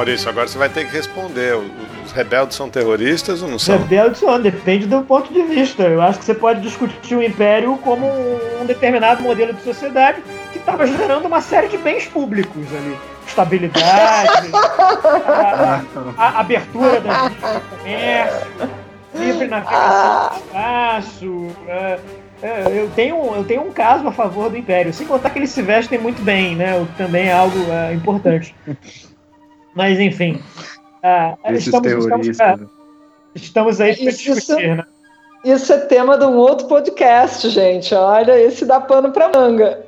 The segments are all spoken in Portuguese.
Maurício, agora você vai ter que responder. Os rebeldes são terroristas ou não são? Rebeldes são, depende do ponto de vista. Eu acho que você pode discutir o Império como um determinado modelo de sociedade que estava gerando uma série de bens públicos ali. Estabilidade, a, a, abertura da comércio, livre navegação do espaço. É, é, eu, tenho, eu tenho um caso a favor do Império, sem contar que eles se vestem muito bem, né? O que também é algo é, importante. Mas enfim. Uh, estamos, estamos, uh, estamos aí para discutir, né? Isso é tema de um outro podcast, gente. Olha, esse dá pano para manga.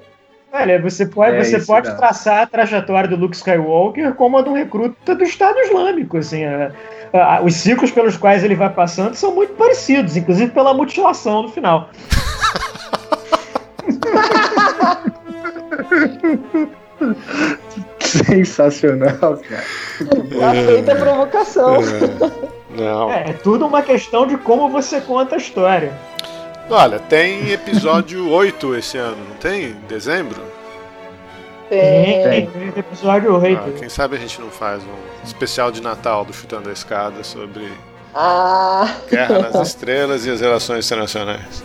Olha, você pode, é, você pode traçar a trajetória do Luke Skywalker como a de um recruta do Estado Islâmico. Assim, a, a, os ciclos pelos quais ele vai passando são muito parecidos, inclusive pela mutilação no final. Sensacional, cara. Aceita a provocação. É. Não. É, é tudo uma questão de como você conta a história. Olha, tem episódio 8 esse ano, não tem? Dezembro? Tem, tem, tem episódio 8. Ah, quem sabe a gente não faz um especial de Natal do Chutando a Escada sobre ah. Guerra nas Estrelas e as relações internacionais.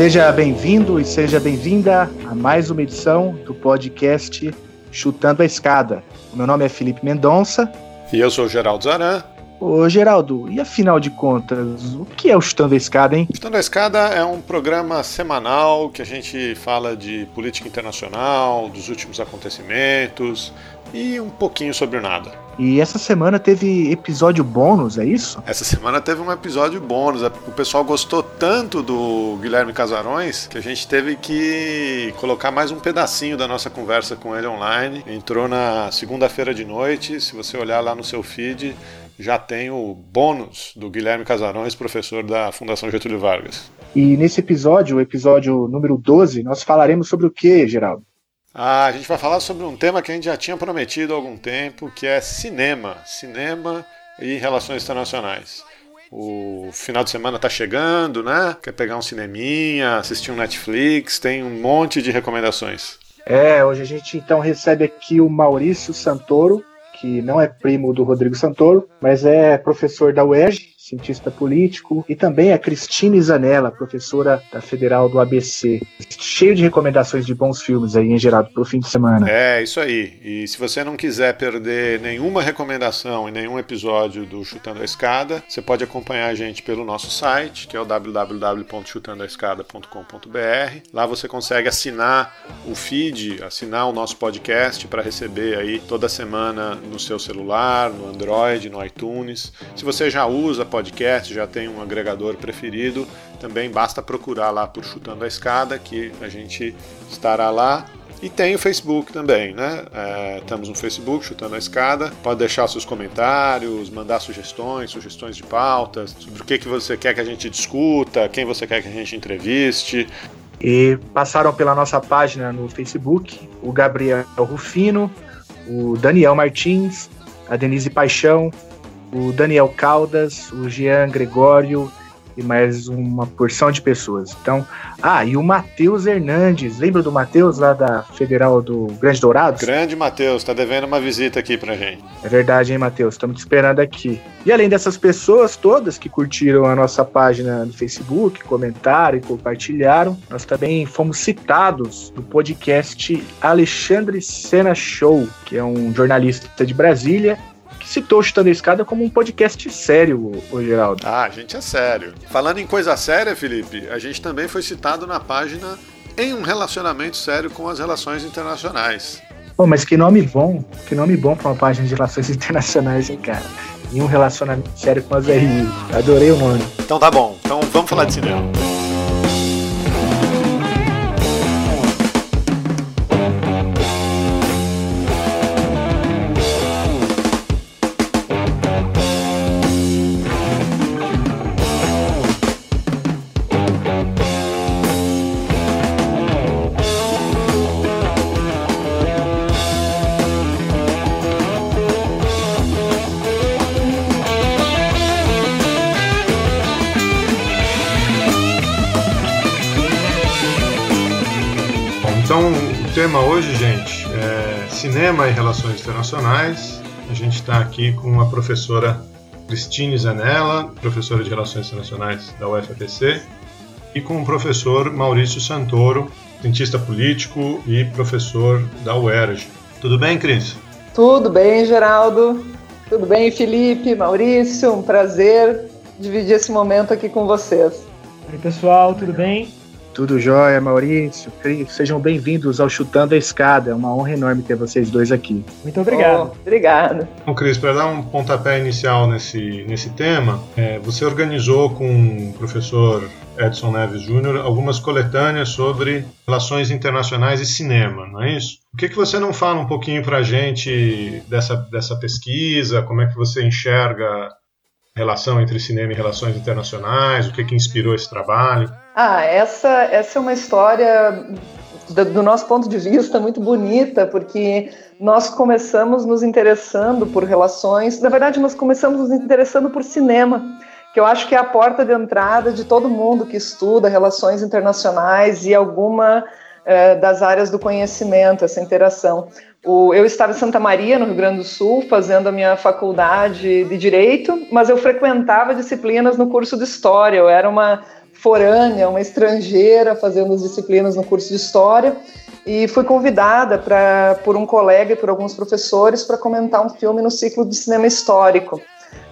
Seja bem-vindo e seja bem-vinda a mais uma edição do podcast Chutando a Escada. O meu nome é Felipe Mendonça. E eu sou Geraldo Zaran. Ô Geraldo, e afinal de contas, o que é o Chutando a Escada, hein? Chutando a Escada é um programa semanal que a gente fala de política internacional, dos últimos acontecimentos e um pouquinho sobre o nada. E essa semana teve episódio bônus, é isso? Essa semana teve um episódio bônus. O pessoal gostou tanto do Guilherme Casarões que a gente teve que colocar mais um pedacinho da nossa conversa com ele online. Entrou na segunda-feira de noite. Se você olhar lá no seu feed, já tem o bônus do Guilherme Casarões, professor da Fundação Getúlio Vargas. E nesse episódio, o episódio número 12, nós falaremos sobre o que, Geraldo? Ah, a gente vai falar sobre um tema que a gente já tinha prometido há algum tempo, que é cinema. Cinema e relações internacionais. O final de semana está chegando, né? Quer pegar um cineminha, assistir um Netflix, tem um monte de recomendações. É, hoje a gente então recebe aqui o Maurício Santoro, que não é primo do Rodrigo Santoro, mas é professor da UERJ, cientista político, e também a Cristine Zanella, professora da Federal do ABC. Cheio de recomendações de bons filmes aí, em geral, para o fim de semana. É, isso aí. E se você não quiser perder nenhuma recomendação e nenhum episódio do Chutando a Escada, você pode acompanhar a gente pelo nosso site, que é o www.chutandoaescada.com.br. Lá você consegue assinar o feed, assinar o nosso podcast para receber aí toda semana no seu celular, no Android, no iTunes. Se você já usa podcast, já tem um agregador preferido, também basta procurar lá por Chutando a Escada, que a gente estará lá. E tem o Facebook também, né? É, estamos no Facebook, Chutando a Escada. Pode deixar seus comentários, mandar sugestões, sugestões de pautas, sobre o que, que você quer que a gente discuta, quem você quer que a gente entreviste. E passaram pela nossa página no Facebook o Gabriel Rufino, o Daniel Martins, a Denise Paixão, o Daniel Caldas, o Jean Gregório e mais uma porção de pessoas. Então, ah, e o Matheus Hernandes, lembra do Matheus lá da Federal do Grande Dourados? Grande Matheus, tá devendo uma visita aqui pra gente. É verdade, hein, Matheus? Estamos te esperando aqui. E além dessas pessoas todas que curtiram a nossa página no Facebook, comentaram e compartilharam, nós também fomos citados no podcast Alexandre Sena Show, que é um jornalista de Brasília citou Chutando a Escada como um podcast sério, o Geraldo. Ah, a gente é sério. Falando em coisa séria, Felipe, a gente também foi citado na página em um relacionamento sério com as relações internacionais. Pô, mas que nome bom, que nome bom para uma página de relações internacionais, hein, cara? Em um relacionamento sério com as RI. Adorei o nome. Então tá bom, então vamos falar de cinema. Cinema e relações internacionais. A gente está aqui com a professora Cristine Zanella, professora de Relações Internacionais da UFAPC, e com o professor Maurício Santoro, cientista político e professor da UERJ. Tudo bem, Cris? Tudo bem, Geraldo. Tudo bem, Felipe, Maurício. Um prazer dividir esse momento aqui com vocês. Oi, pessoal, tudo bem? Tudo jóia, Maurício, Cris, sejam bem-vindos ao Chutando a Escada. É uma honra enorme ter vocês dois aqui. Muito obrigado. Oh, obrigado. Bom, Cris, para dar um pontapé inicial nesse, nesse tema, é, você organizou com o professor Edson Neves Júnior algumas coletâneas sobre relações internacionais e cinema, não é isso? Por que, que você não fala um pouquinho para a gente dessa, dessa pesquisa? Como é que você enxerga relação entre cinema e relações internacionais, o que, que inspirou esse trabalho? Ah, essa, essa é uma história, do, do nosso ponto de vista, muito bonita, porque nós começamos nos interessando por relações, na verdade, nós começamos nos interessando por cinema, que eu acho que é a porta de entrada de todo mundo que estuda relações internacionais e alguma eh, das áreas do conhecimento, essa interação. O, eu estava em Santa Maria, no Rio Grande do Sul, fazendo a minha faculdade de Direito, mas eu frequentava disciplinas no curso de História. Eu era uma forânea, uma estrangeira, fazendo as disciplinas no curso de História, e fui convidada pra, por um colega e por alguns professores para comentar um filme no ciclo de cinema histórico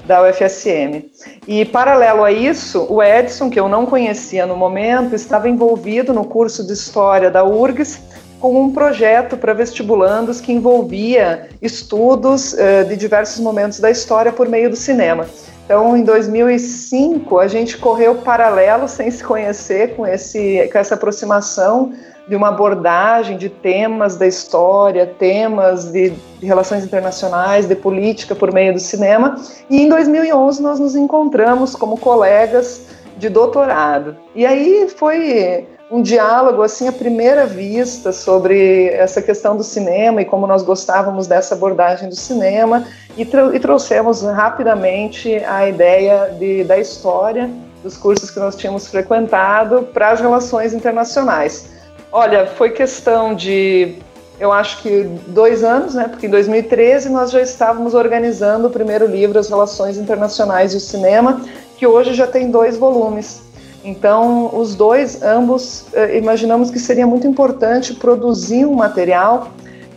da UFSM. E, paralelo a isso, o Edson, que eu não conhecia no momento, estava envolvido no curso de História da URGS, com um projeto para vestibulandos que envolvia estudos uh, de diversos momentos da história por meio do cinema. Então, em 2005, a gente correu paralelo, sem se conhecer, com, esse, com essa aproximação de uma abordagem de temas da história, temas de, de, relações internacionais, de política por meio do cinema. E em 2011 nós nos encontramos como colegas de doutorado. E aí foi um diálogo assim à primeira vista sobre essa questão do cinema e como nós gostávamos dessa abordagem do cinema e, e trouxemos rapidamente a ideia de, da história dos cursos que nós tínhamos frequentado para as relações internacionais. Olha, foi questão de, eu acho que dois anos, né? Porque em 2013 nós já estávamos organizando o primeiro livro, As Relações Internacionais e o Cinema, que hoje já tem dois volumes. Então, os dois, ambos, eh, imaginamos que seria muito importante produzir um material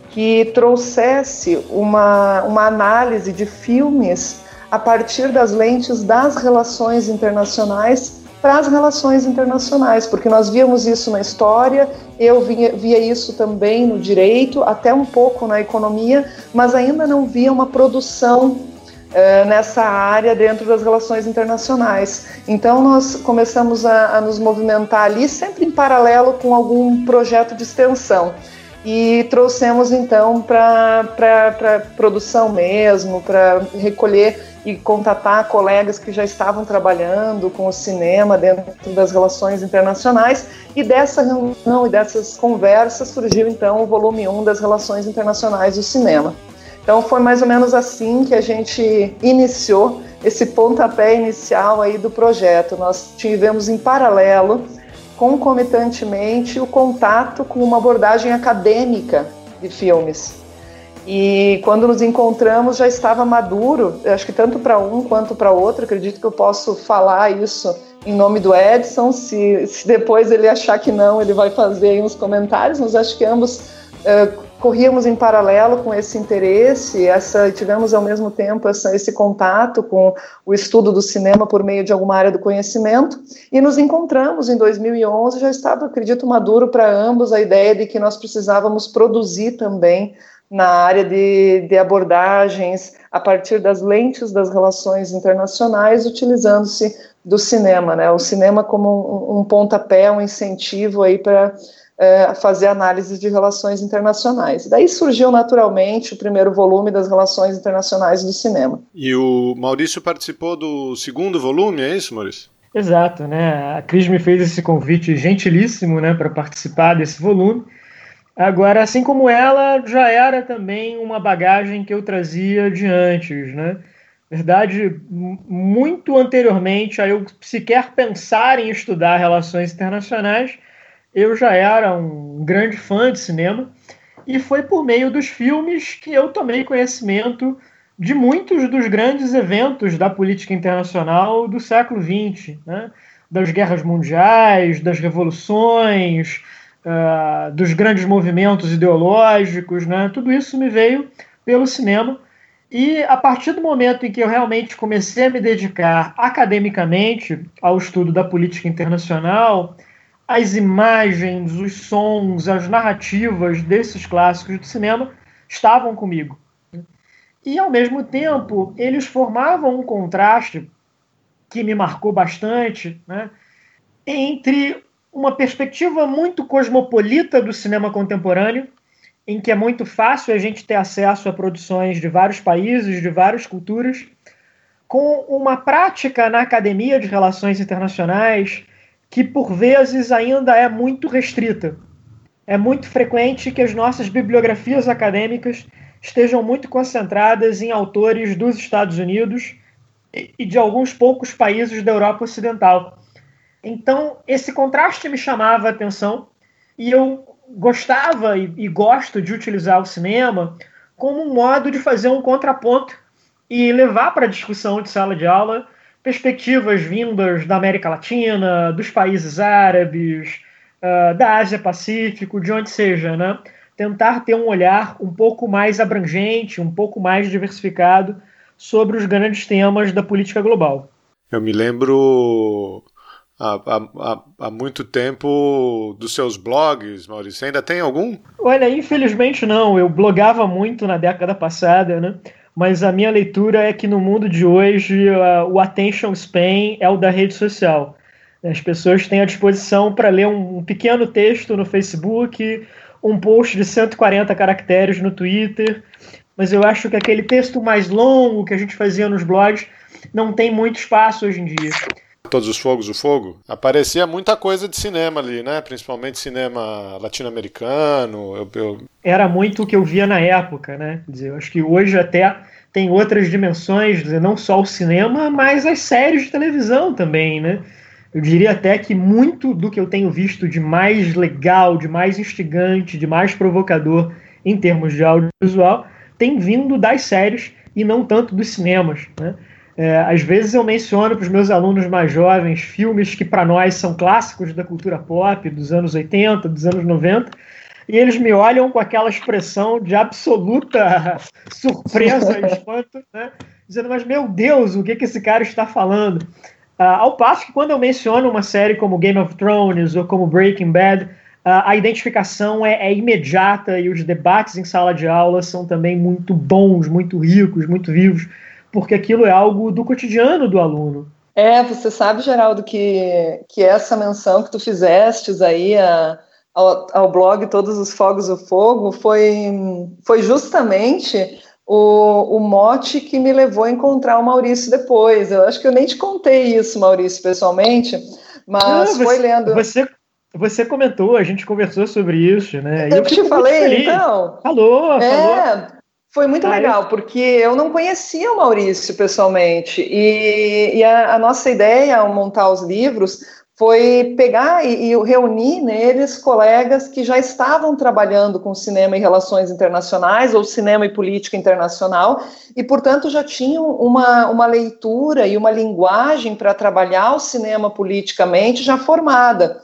que trouxesse uma, uma análise de filmes a partir das lentes das relações internacionais para as relações internacionais, porque nós víamos isso na história, eu via, via, isso também no direito, até um pouco na economia, mas ainda não via uma produção uh, nessa área dentro das relações internacionais. Então nós começamos a, a nos movimentar ali, sempre em paralelo com algum projeto de extensão e trouxemos então para produção mesmo, para recolher e contatar colegas que já estavam trabalhando com o cinema dentro das relações internacionais e dessa reunião e dessas conversas surgiu então o volume 1 das relações internacionais do cinema. Então foi mais ou menos assim que a gente iniciou esse pontapé inicial aí do projeto. Nós tivemos em paralelo, concomitantemente, o contato com uma abordagem acadêmica de filmes. E quando nos encontramos já estava maduro, acho que tanto para um quanto para outro. Acredito que eu posso falar isso em nome do Edson. Se, se depois ele achar que não, ele vai fazer uns comentários, mas acho que ambos uh, corríamos em paralelo com esse interesse, essa, tivemos ao mesmo tempo essa, esse contato com o estudo do cinema por meio de alguma área do conhecimento e nos encontramos em 2011. Já estava, acredito, maduro para ambos a ideia de que nós precisávamos produzir também na área de, de abordagens a partir das lentes das relações internacionais, utilizando-se do cinema, né? O cinema como um, um pontapé, um incentivo aí para é, fazer análise de relações internacionais. Daí surgiu naturalmente o primeiro volume das relações internacionais do cinema. E o Maurício participou do segundo volume, é isso, Maurício? Exato, né? A Cris me fez esse convite gentilíssimo, né, para participar desse volume. Agora, assim como ela, já era também uma bagagem que eu trazia de antes, né? Verdade, muito anteriormente a eu sequer pensar em estudar relações internacionais, eu já era um grande fã de cinema e foi por meio dos filmes que eu tomei conhecimento de muitos dos grandes eventos da política internacional do século XX, né? das guerras mundiais, das revoluções, uh, dos grandes movimentos ideológicos, né? tudo isso me veio pelo cinema. E a partir do momento em que eu realmente comecei a me dedicar academicamente ao estudo da política internacional, as imagens, os sons, as narrativas desses clássicos do cinema estavam comigo. E, ao mesmo tempo, eles formavam um contraste que me marcou bastante né, entre uma perspectiva muito cosmopolita do cinema contemporâneo, em que é muito fácil a gente ter acesso a produções de vários países, de várias culturas, com uma prática na academia de relações internacionais que por vezes ainda é muito restrita. É muito frequente que as nossas bibliografias acadêmicas estejam muito concentradas em autores dos Estados Unidos e de alguns poucos países da Europa Ocidental. Então, esse contraste me chamava a atenção e eu gostava e, e gosto de utilizar o cinema como um modo de fazer um contraponto e levar para a discussão de sala de aula perspectivas vindas da América Latina, dos países árabes, uh, da Ásia Pacífico, de onde seja, né? Tentar ter um olhar um pouco mais abrangente, um pouco mais diversificado sobre os grandes temas da política global. Eu me lembro há, há, há, muito tempo dos seus blogs, Maurício. Ainda tem algum? Olha, infelizmente não. Eu blogava muito na década passada, né? Mas a minha leitura é que no mundo de hoje uh, o attention span é o da rede social. As pessoas têm à disposição para ler um, um, pequeno texto no Facebook, um post de 140 caracteres no Twitter, mas eu acho que aquele texto mais longo que a gente fazia nos blogs não tem muito espaço hoje em dia. Todos os Fogos o Fogo, aparecia muita coisa de cinema ali, né? Principalmente cinema latino-americano. Eu, eu... Era muito o que eu via na época, né? Quer dizer, eu acho que hoje até tem outras dimensões, dizer, não só o cinema, mas as séries de televisão também, né? Eu diria até que muito do que eu tenho visto de mais legal, de mais instigante, de mais provocador em termos de audiovisual tem vindo das séries e não tanto dos cinemas, né? É, às vezes eu menciono para os meus alunos mais jovens filmes que para nós são clássicos da cultura pop, dos anos 80, dos anos 90, e eles me olham com aquela expressão de absoluta surpresa espanto, né? dizendo, mas meu Deus, o que, que esse cara está falando? Uh, ao passo que quando eu menciono uma série como Game of Thrones ou como Breaking Bad, uh, a identificação é, é, imediata e os debates em sala de aula são também muito bons, muito ricos, muito vivos porque aquilo é algo do cotidiano do aluno. É, você sabe, Geraldo, que, que essa menção que tu fizestes aí a, ao, ao blog Todos os Fogos do Fogo foi, foi justamente o, o mote que me levou a encontrar o Maurício depois. Eu acho que eu nem te contei isso, Maurício, pessoalmente, mas Não, você, foi lendo. Você, você comentou, a gente conversou sobre isso, né? Eu, eu te falei, então. Falou, é, falou. Foi muito legal, porque eu não conhecia o Maurício pessoalmente. E, e a, a, nossa ideia ao montar os livros foi pegar e, e, reunir neles colegas que já estavam trabalhando com cinema e relações internacionais, ou cinema e política internacional, e, portanto, já tinham uma, uma leitura e uma linguagem para trabalhar o cinema politicamente já formada.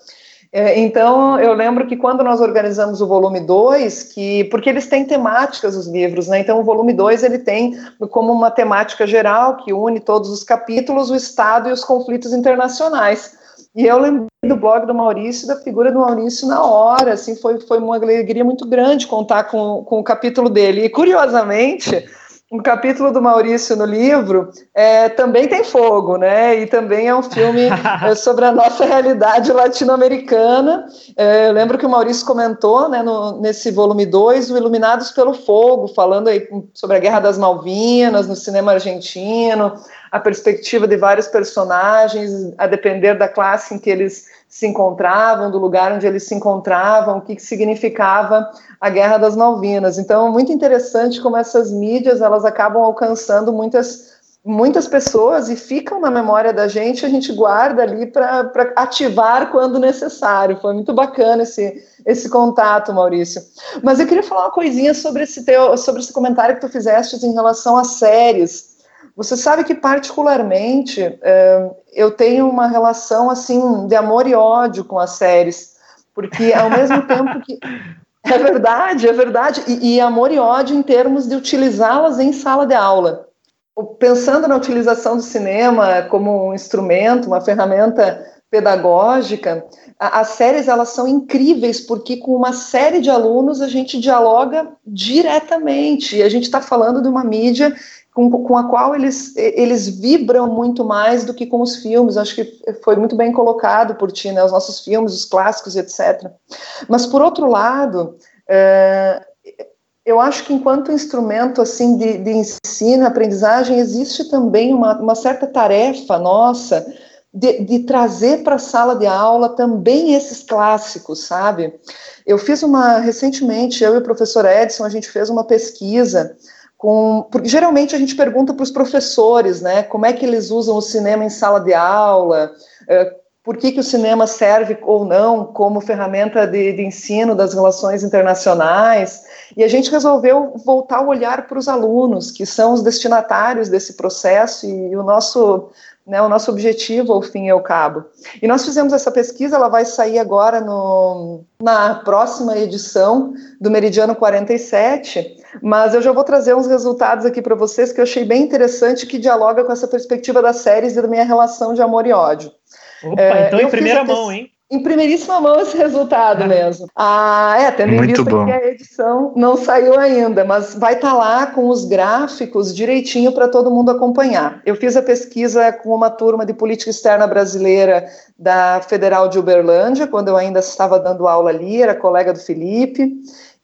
É, então, eu lembro que quando nós organizamos o volume 2, que porque eles têm temáticas os livros, né? Então, o volume 2 ele tem como uma temática geral que une todos os capítulos o Estado e os conflitos internacionais. E eu lembro do blog do Maurício, da figura do Maurício na hora, assim, foi, foi uma alegria muito grande contar com, com o capítulo dele. E, curiosamente, um capítulo do Maurício no livro é, também tem fogo, né? E também é um filme é, sobre a nossa realidade latino-americana. É, eu lembro que o Maurício comentou né, no, nesse volume 2, o Iluminados pelo Fogo, falando aí sobre a Guerra das Malvinas, no cinema argentino, a perspectiva de vários personagens, a depender da classe em que eles se encontravam, do lugar onde eles se encontravam, o que, que significava a Guerra das Malvinas. Então, muito interessante como essas mídias elas acabam alcançando muitas muitas pessoas e ficam na memória da gente, a gente guarda ali para ativar quando necessário. Foi muito bacana esse, esse contato, Maurício. Mas eu queria falar uma coisinha sobre esse teu, sobre esse comentário que tu fizeste em relação às séries. Você sabe que particularmente é, eu tenho uma relação assim de amor e ódio com as séries, porque ao mesmo tempo que é verdade, é verdade. E, e amor e ódio em termos de utilizá-las em sala de aula. Pensando na utilização do cinema como um instrumento, uma ferramenta pedagógica, as séries elas são incríveis porque com uma série de alunos a gente dialoga diretamente e a gente está falando de uma mídia com, com, a qual eles, eles vibram muito mais do que com os filmes. Acho que foi muito bem colocado por ti, né? Os nossos filmes, os clássicos, etc. Mas por outro lado, é, eu acho que enquanto instrumento assim de, de ensino, aprendizagem, existe também uma, uma certa tarefa nossa de, de trazer para a sala de aula também esses clássicos, sabe? Eu fiz uma recentemente, eu e o professor Edson, a gente fez uma pesquisa com, porque geralmente a gente pergunta para os professores, né, como é que eles usam o cinema em sala de aula, é, por que, que o cinema serve ou não como ferramenta de, de ensino das relações internacionais, e a gente resolveu voltar o olhar para os alunos, que são os destinatários desse processo, e o nosso né, o nosso objetivo ao fim e ao cabo. E nós fizemos essa pesquisa, ela vai sair agora no, na próxima edição do Meridiano 47, mas eu já vou trazer uns resultados aqui para vocês que eu achei bem interessante, que dialoga com essa perspectiva das séries e da minha relação de amor e ódio. Opa, é, então em primeira mão, hein? Em primeiríssima mão esse resultado mesmo. Ah, é, tendo em vista bom. que a edição não saiu ainda, mas vai estar tá lá com os gráficos direitinho para todo mundo acompanhar. Eu fiz a pesquisa com uma turma de política externa brasileira da Federal de Uberlândia, quando eu ainda estava dando aula ali, era colega do Felipe.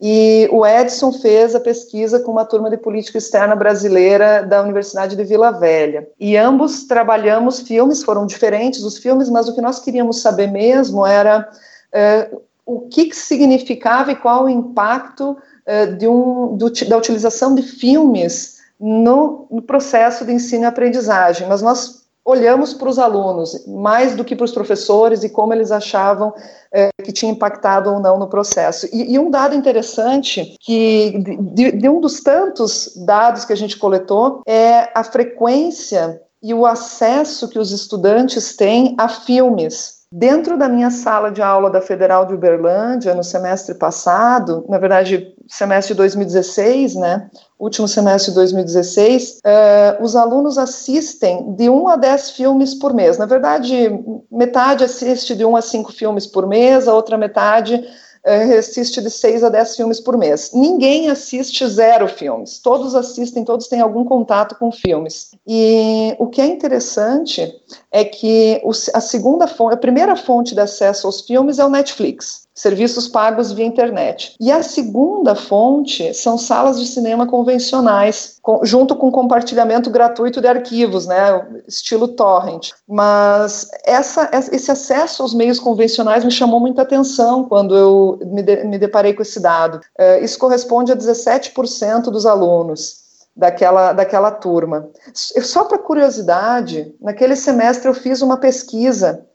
E o Edson fez a pesquisa com uma turma de política externa brasileira da Universidade de Vila Velha. E ambos trabalhamos filmes, foram diferentes os filmes, mas o que nós queríamos saber mesmo era é, o que, que, significava e qual o impacto é, de um, do, da utilização de filmes no, no processo de ensino e aprendizagem. Mas nós olhamos para os alunos, mais do que para os professores e como eles achavam é, que tinha impactado ou não no processo. E, e um dado interessante, que de, de, um dos tantos dados que a gente coletou, é a frequência e o acesso que os estudantes têm a filmes. Dentro da minha sala de aula da Federal de Uberlândia, no semestre passado, na verdade, semestre de 2016, né, último semestre de 2016, uh, eh, os alunos assistem de 1 a 10 filmes por mês. Na verdade, metade assiste de 1 a 5 filmes por mês, a outra metade uh, assiste de 6 a 10 filmes por mês. Ninguém assiste zero filmes, todos assistem, todos têm algum contato com filmes. E o que é interessante é que a segunda fonte, a primeira fonte de acesso aos filmes é o Netflix serviços pagos via internet. E a segunda fonte são salas de cinema convencionais, junto com compartilhamento gratuito de arquivos, né, estilo torrent. Mas essa, esse acesso aos meios convencionais me chamou muita atenção quando eu me, de, me deparei com esse dado. Uh, isso corresponde a 17% dos alunos daquela, daquela turma. Só para curiosidade, naquele semestre eu fiz uma pesquisa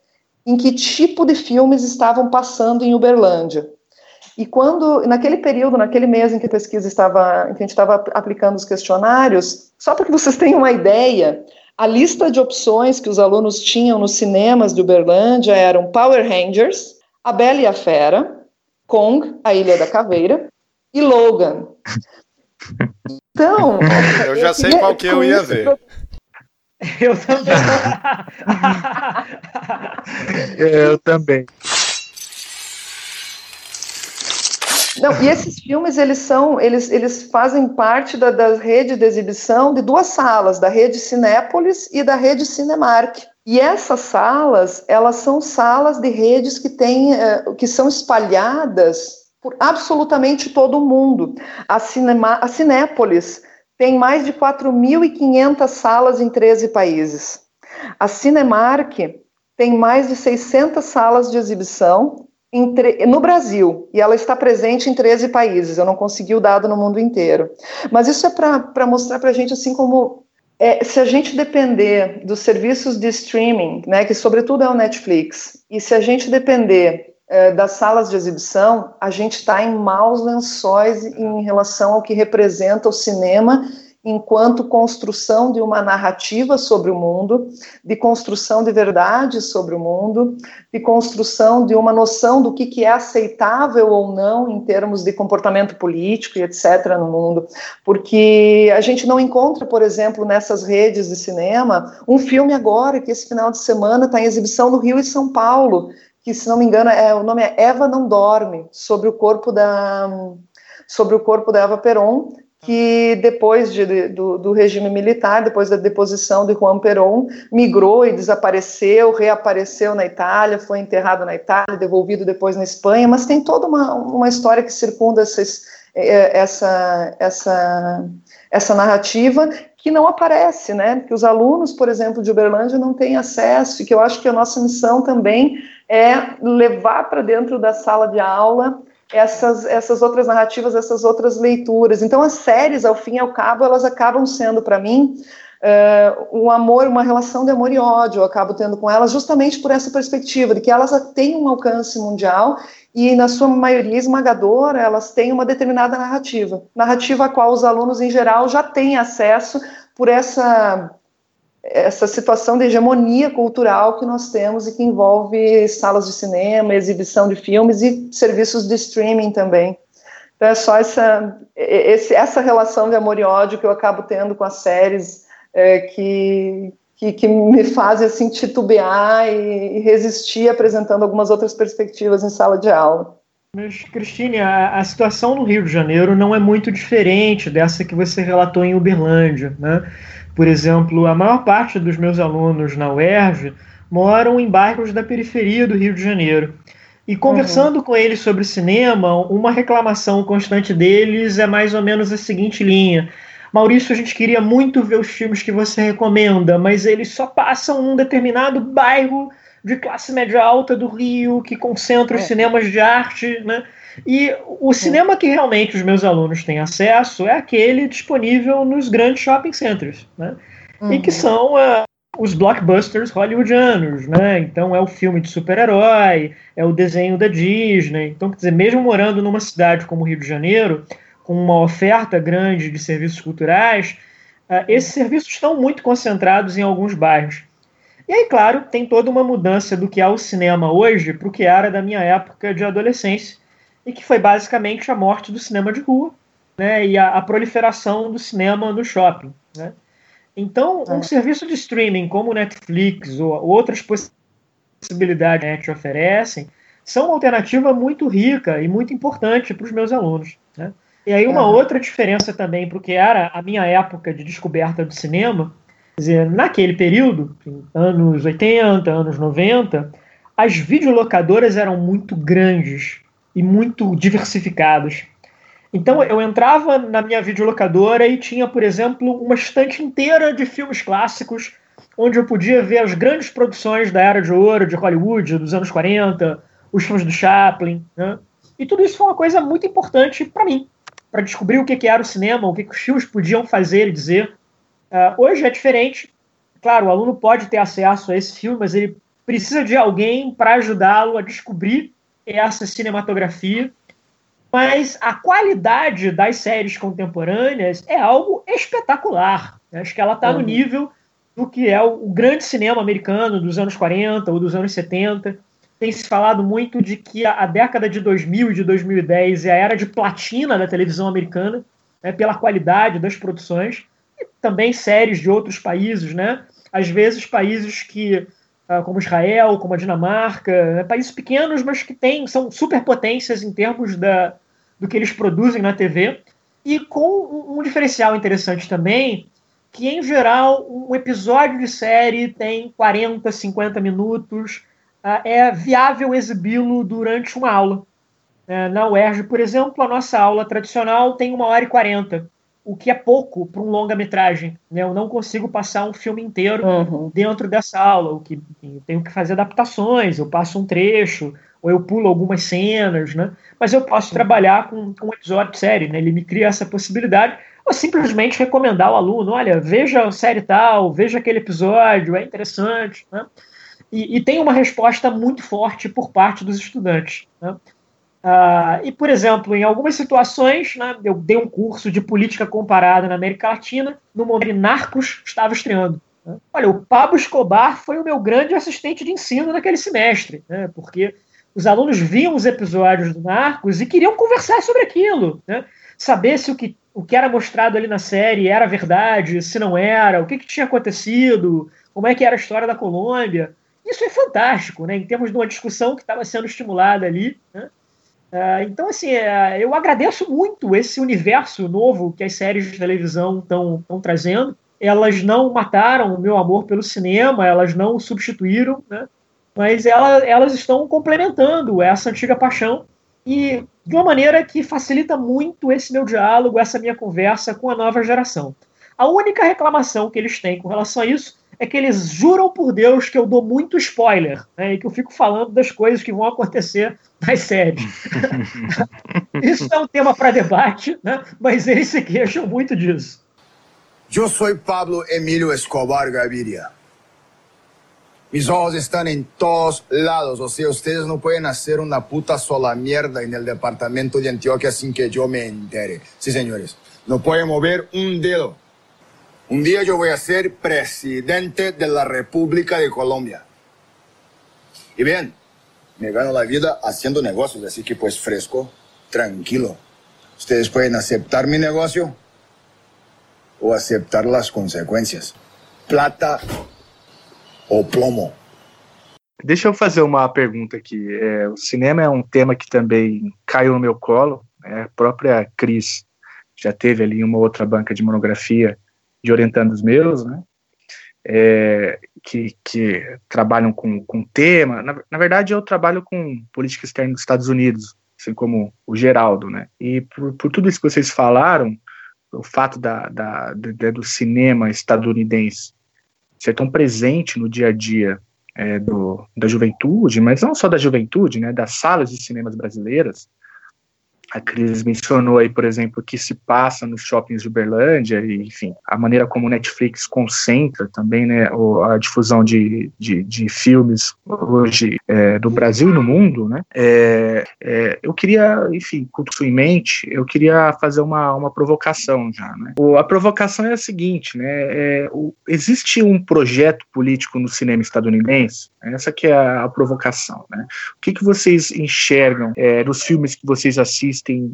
em que tipo de filmes estavam passando em Uberlândia. E quando, naquele período, naquele mês em que a pesquisa estava, em que a gente estava aplicando os questionários, só para que vocês tenham uma ideia, a lista de opções que os alunos tinham nos cinemas de Uberlândia eram Power Rangers, A Bela e a Fera, Kong, A Ilha da Caveira e Logan. Então. Eu já sei qual que eu ia ver. Eu também. Eu também. Não, e esses filmes eles são, eles, eles fazem parte da, da rede de exibição de duas salas, da rede Cinépolis e da rede Cinemark. E essas salas, elas são salas de redes que têm, eh, que são espalhadas por absolutamente todo o mundo. A, Cinema, a Cinépolis tem mais de 4.500 salas em 13 países. A Cinemark tem mais de 600 salas de exibição no Brasil, e ela está presente em 13 países, eu não consegui o dado no mundo inteiro. Mas isso é para mostrar para a gente, assim, como é, se a gente depender dos serviços de streaming, né, que sobretudo é o Netflix, e se a gente depender é, das salas de exibição, a gente está em maus lençóis em relação ao que representa o cinema enquanto construção de uma narrativa sobre o mundo, de construção de verdade sobre o mundo, de construção de uma noção do que, que é aceitável ou não em termos de comportamento político e etc. no mundo. Porque a gente não encontra, por exemplo, nessas redes de cinema, um filme agora que esse final de semana está em exibição no Rio e São Paulo, que se não me engano é o nome é Eva não dorme sobre o corpo da sobre o corpo da Eva Peron que depois de, do, do, regime militar, depois da deposição de Juan Perón, migrou e desapareceu, reapareceu na Itália, foi enterrado na Itália, devolvido depois na Espanha, mas tem toda uma, uma história que circunda essas, é, essa, essa, essa narrativa que não aparece, né? Que os alunos, por exemplo, de Uberlândia não têm acesso, e que eu acho que a nossa missão também é levar para dentro da sala de aula essas, essas outras narrativas, essas outras leituras. Então, as séries, ao fim e ao cabo, elas acabam sendo, para mim, uh, um amor, uma relação de amor e ódio. Eu acabo tendo com elas justamente por essa perspectiva, de que elas têm um alcance mundial e, na sua maioria esmagadora, elas têm uma determinada narrativa. Narrativa a qual os alunos, em geral, já têm acesso por essa essa situação de hegemonia cultural que nós temos e que envolve salas de cinema, exibição de filmes e serviços de streaming também. Então é só essa, essa relação de amor e ódio que eu acabo tendo com as séries é, que, que, que, me fazem assim, titubear e, e, resistir apresentando algumas outras perspectivas em sala de aula. Mas, Cristine, a, a situação no Rio de Janeiro não é muito diferente dessa que você relatou em Uberlândia, né? Por exemplo, a maior parte dos meus alunos na UERJ moram em bairros da periferia do Rio de Janeiro. E conversando uhum. com eles sobre cinema, uma reclamação constante deles é mais ou menos a seguinte linha: Maurício, a gente queria muito ver os filmes que você recomenda, mas eles só passam num determinado bairro de classe média alta do Rio, que concentra os é. cinemas de arte, né? E o cinema que realmente os meus alunos têm acesso é aquele disponível nos grandes shopping centers, né? Uhum. E que uhum. são uh, os blockbusters hollywoodianos, né? Então é o filme de super-herói, é o desenho da Disney. Então, quer dizer, mesmo morando numa cidade como o Rio de Janeiro, com uma oferta grande de serviços culturais, uh, esses serviços estão muito concentrados em alguns bairros. E aí, claro, tem toda uma mudança do que é o cinema hoje para o que era da minha época de adolescência e que foi basicamente a morte do cinema de rua né, e a, a proliferação do cinema no shopping. Né? Então, um é. serviço de streaming como Netflix ou outras possibilidades que a gente oferecem são uma alternativa muito rica e muito importante para os meus alunos. Né? E aí uma é. outra diferença também para o que era a minha época de descoberta do cinema, quer dizer, naquele período, anos 80, anos 90, as videolocadoras eram muito grandes e muito diversificados. Então eu entrava na minha videolocadora e tinha, por exemplo, uma estante inteira de filmes clássicos, onde eu podia ver as grandes produções da Era de Ouro de Hollywood, dos anos 40, os filmes do Chaplin. Né? E tudo isso foi uma coisa muito importante para mim, para descobrir o que, era o cinema, o que, que os filmes podiam fazer e dizer. Uh, hoje é diferente. Claro, o aluno pode ter acesso a esse filme, mas ele precisa de alguém para ajudá-lo a descobrir essa cinematografia, mas a qualidade das séries contemporâneas é algo espetacular. Acho que ela está uhum. no nível do que é o, grande cinema americano dos anos 40 ou dos anos 70. Tem se falado muito de que a, a década de 2000 e de 2010 é a era de platina da televisão americana, né, pela qualidade das produções, e também séries de outros países, né? Às vezes países que, ah, como Israel, como a Dinamarca, né, países pequenos, mas que têm, são superpotências em termos da, do que eles produzem na TV, e com um, diferencial interessante também, que em geral um episódio de série tem 40, 50 minutos, é viável exibi-lo durante uma aula. É, na UERJ, por exemplo, a nossa aula tradicional tem uma hora e quarenta, o que é pouco para um longa-metragem. Né? Eu não consigo passar um filme inteiro uhum. dentro dessa aula, o que eu tenho que fazer adaptações, eu passo um trecho, ou eu pulo algumas cenas, né? mas eu posso trabalhar com, com um episódio de série, né? ele me cria essa possibilidade, ou simplesmente recomendar ao aluno, olha, veja a série tal, veja aquele episódio, é interessante, né? E, e, tem uma resposta muito forte por parte dos estudantes. Né? Uh, e, por exemplo, em algumas situações, né, eu dei um curso de política comparada na América Latina, no momento que Narcos estava estreando. Né? Olha, o Pablo Escobar foi o meu grande assistente de ensino naquele semestre, né, porque os alunos viam os episódios do Narcos e queriam conversar sobre aquilo, né, saber se o que, o que era mostrado ali na série era verdade, se não era, o que, que tinha acontecido, como é que era a história da Colômbia. Isso é fantástico, né? Em termos de uma discussão que estava sendo estimulada ali. Né? Uh, então, assim, uh, eu agradeço muito esse universo novo que as séries de televisão estão trazendo. Elas não mataram o meu amor pelo cinema, elas não substituíram, né? mas ela, elas estão complementando essa antiga paixão e de uma maneira que facilita muito esse meu diálogo, essa minha conversa com a nova geração. A única reclamação que eles têm com relação a isso é que eles juram por Deus que eu dou muito spoiler, né, e que eu fico falando das coisas que vão acontecer nas séries. Isso é um tema para debate, né, mas eles se queixam muito disso. Eu sou Pablo Emílio Escobar Gaviria. Mis ojos están en todos lados, o sea, ustedes no pueden hacer una puta sola mierda en el departamento de Antioquia sin que yo me entere. Sí, señores, no pueden mover un dedo. Un día yo voy a ser presidente de la República de Colombia. Y bien, me gano la vida haciendo negocios, así que pues fresco, tranquilo. Ustedes pueden aceptar mi negocio o aceptar las consecuencias. Plata ou plomo. Deixa eu fazer uma pergunta aqui. É, o cinema é um tema que também caiu no meu colo. Né? A própria Cris já teve ali uma outra banca de monografia de orientandos meus, né? É, que, que, trabalham com, com tema. Na, na, verdade, eu trabalho com política externa dos Estados Unidos, assim como o Geraldo, né? E por, por tudo isso que vocês falaram, o fato da, da, da, do cinema estadunidense ser tão presente no dia a dia é, do, da juventude, mas não só da juventude, né? Das salas de cinemas brasileiras, a Cris mencionou aí, por exemplo, que se passa nos shoppings de Uberlândia, e, enfim, a maneira como o Netflix concentra também né, a difusão de, de, de filmes hoje é, do Brasil e no mundo, né, é, é, eu queria, enfim, com isso em mente, eu queria fazer uma, uma provocação já. Né. O, a provocação é a seguinte, né, é, o, existe um projeto político no cinema estadunidense, essa que é a, a provocação. Né. O que, que vocês enxergam é, nos filmes que vocês assistem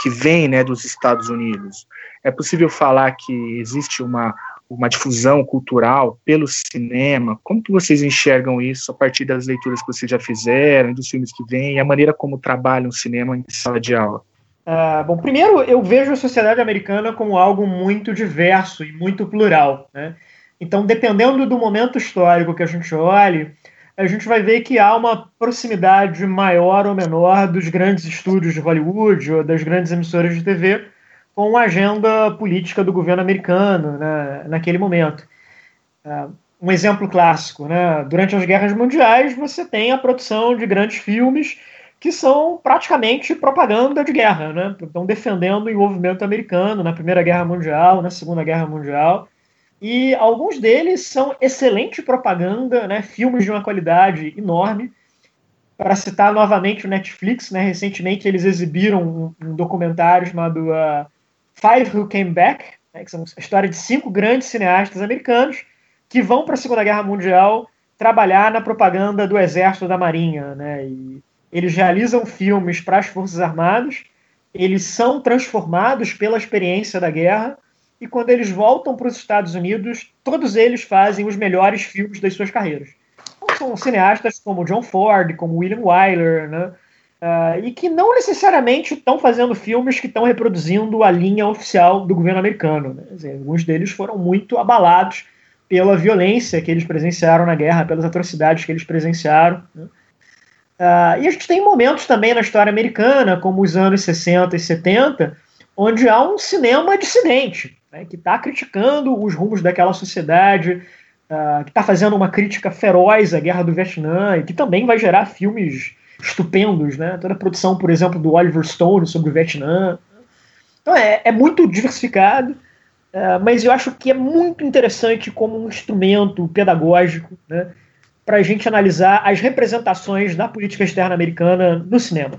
que vêm né, dos Estados Unidos. É possível falar que existe uma, uma difusão cultural pelo cinema? Como que vocês enxergam isso a partir das leituras que vocês já fizeram, dos filmes que vêm, e a maneira como trabalham o cinema em sala de aula? Uh, bom, primeiro eu vejo a sociedade americana como algo muito diverso e muito plural. Né? Então, dependendo do momento histórico que a gente olhe, a gente vai ver que há uma proximidade maior ou menor dos grandes estúdios de Hollywood ou das grandes emissoras de TV com a agenda política do governo americano né, naquele momento. Uh, um exemplo clássico, né? durante as guerras mundiais você tem a produção de grandes filmes que são praticamente propaganda de guerra, né? estão defendendo o envolvimento americano na Primeira Guerra Mundial, na Segunda Guerra Mundial, e alguns deles são excelente propaganda, né? filmes de uma qualidade enorme. Para citar novamente o Netflix, né? recentemente eles exibiram um, um documentário chamado uh, Five Who Came Back, né? que são a história de cinco grandes cineastas americanos que vão para a Segunda Guerra Mundial trabalhar na propaganda do Exército da Marinha, né? E eles realizam filmes para as Forças Armadas, eles são transformados pela experiência da guerra, e quando eles voltam para os Estados Unidos, todos eles fazem os melhores filmes das suas carreiras. Então, são cineastas como John Ford, como William Wyler, né? Uh, e que não necessariamente estão fazendo filmes que estão reproduzindo a linha oficial do governo americano. Né? Dizer, alguns deles foram muito abalados pela violência que eles presenciaram na guerra, pelas atrocidades que eles presenciaram. Né? Uh, e a gente tem momentos também na história americana, como os anos 60 e 70, onde há um cinema dissidente, né, que está criticando os rumos daquela sociedade, uh, que está fazendo uma crítica feroz à guerra do Vietnã, e que também vai gerar filmes estupendos, né? Toda a produção, por exemplo, do Oliver Stone sobre o Vietnã. Então é, é muito diversificado, uh, mas eu acho que é muito interessante como um instrumento pedagógico, né? Para a gente analisar as representações da política externa americana no cinema.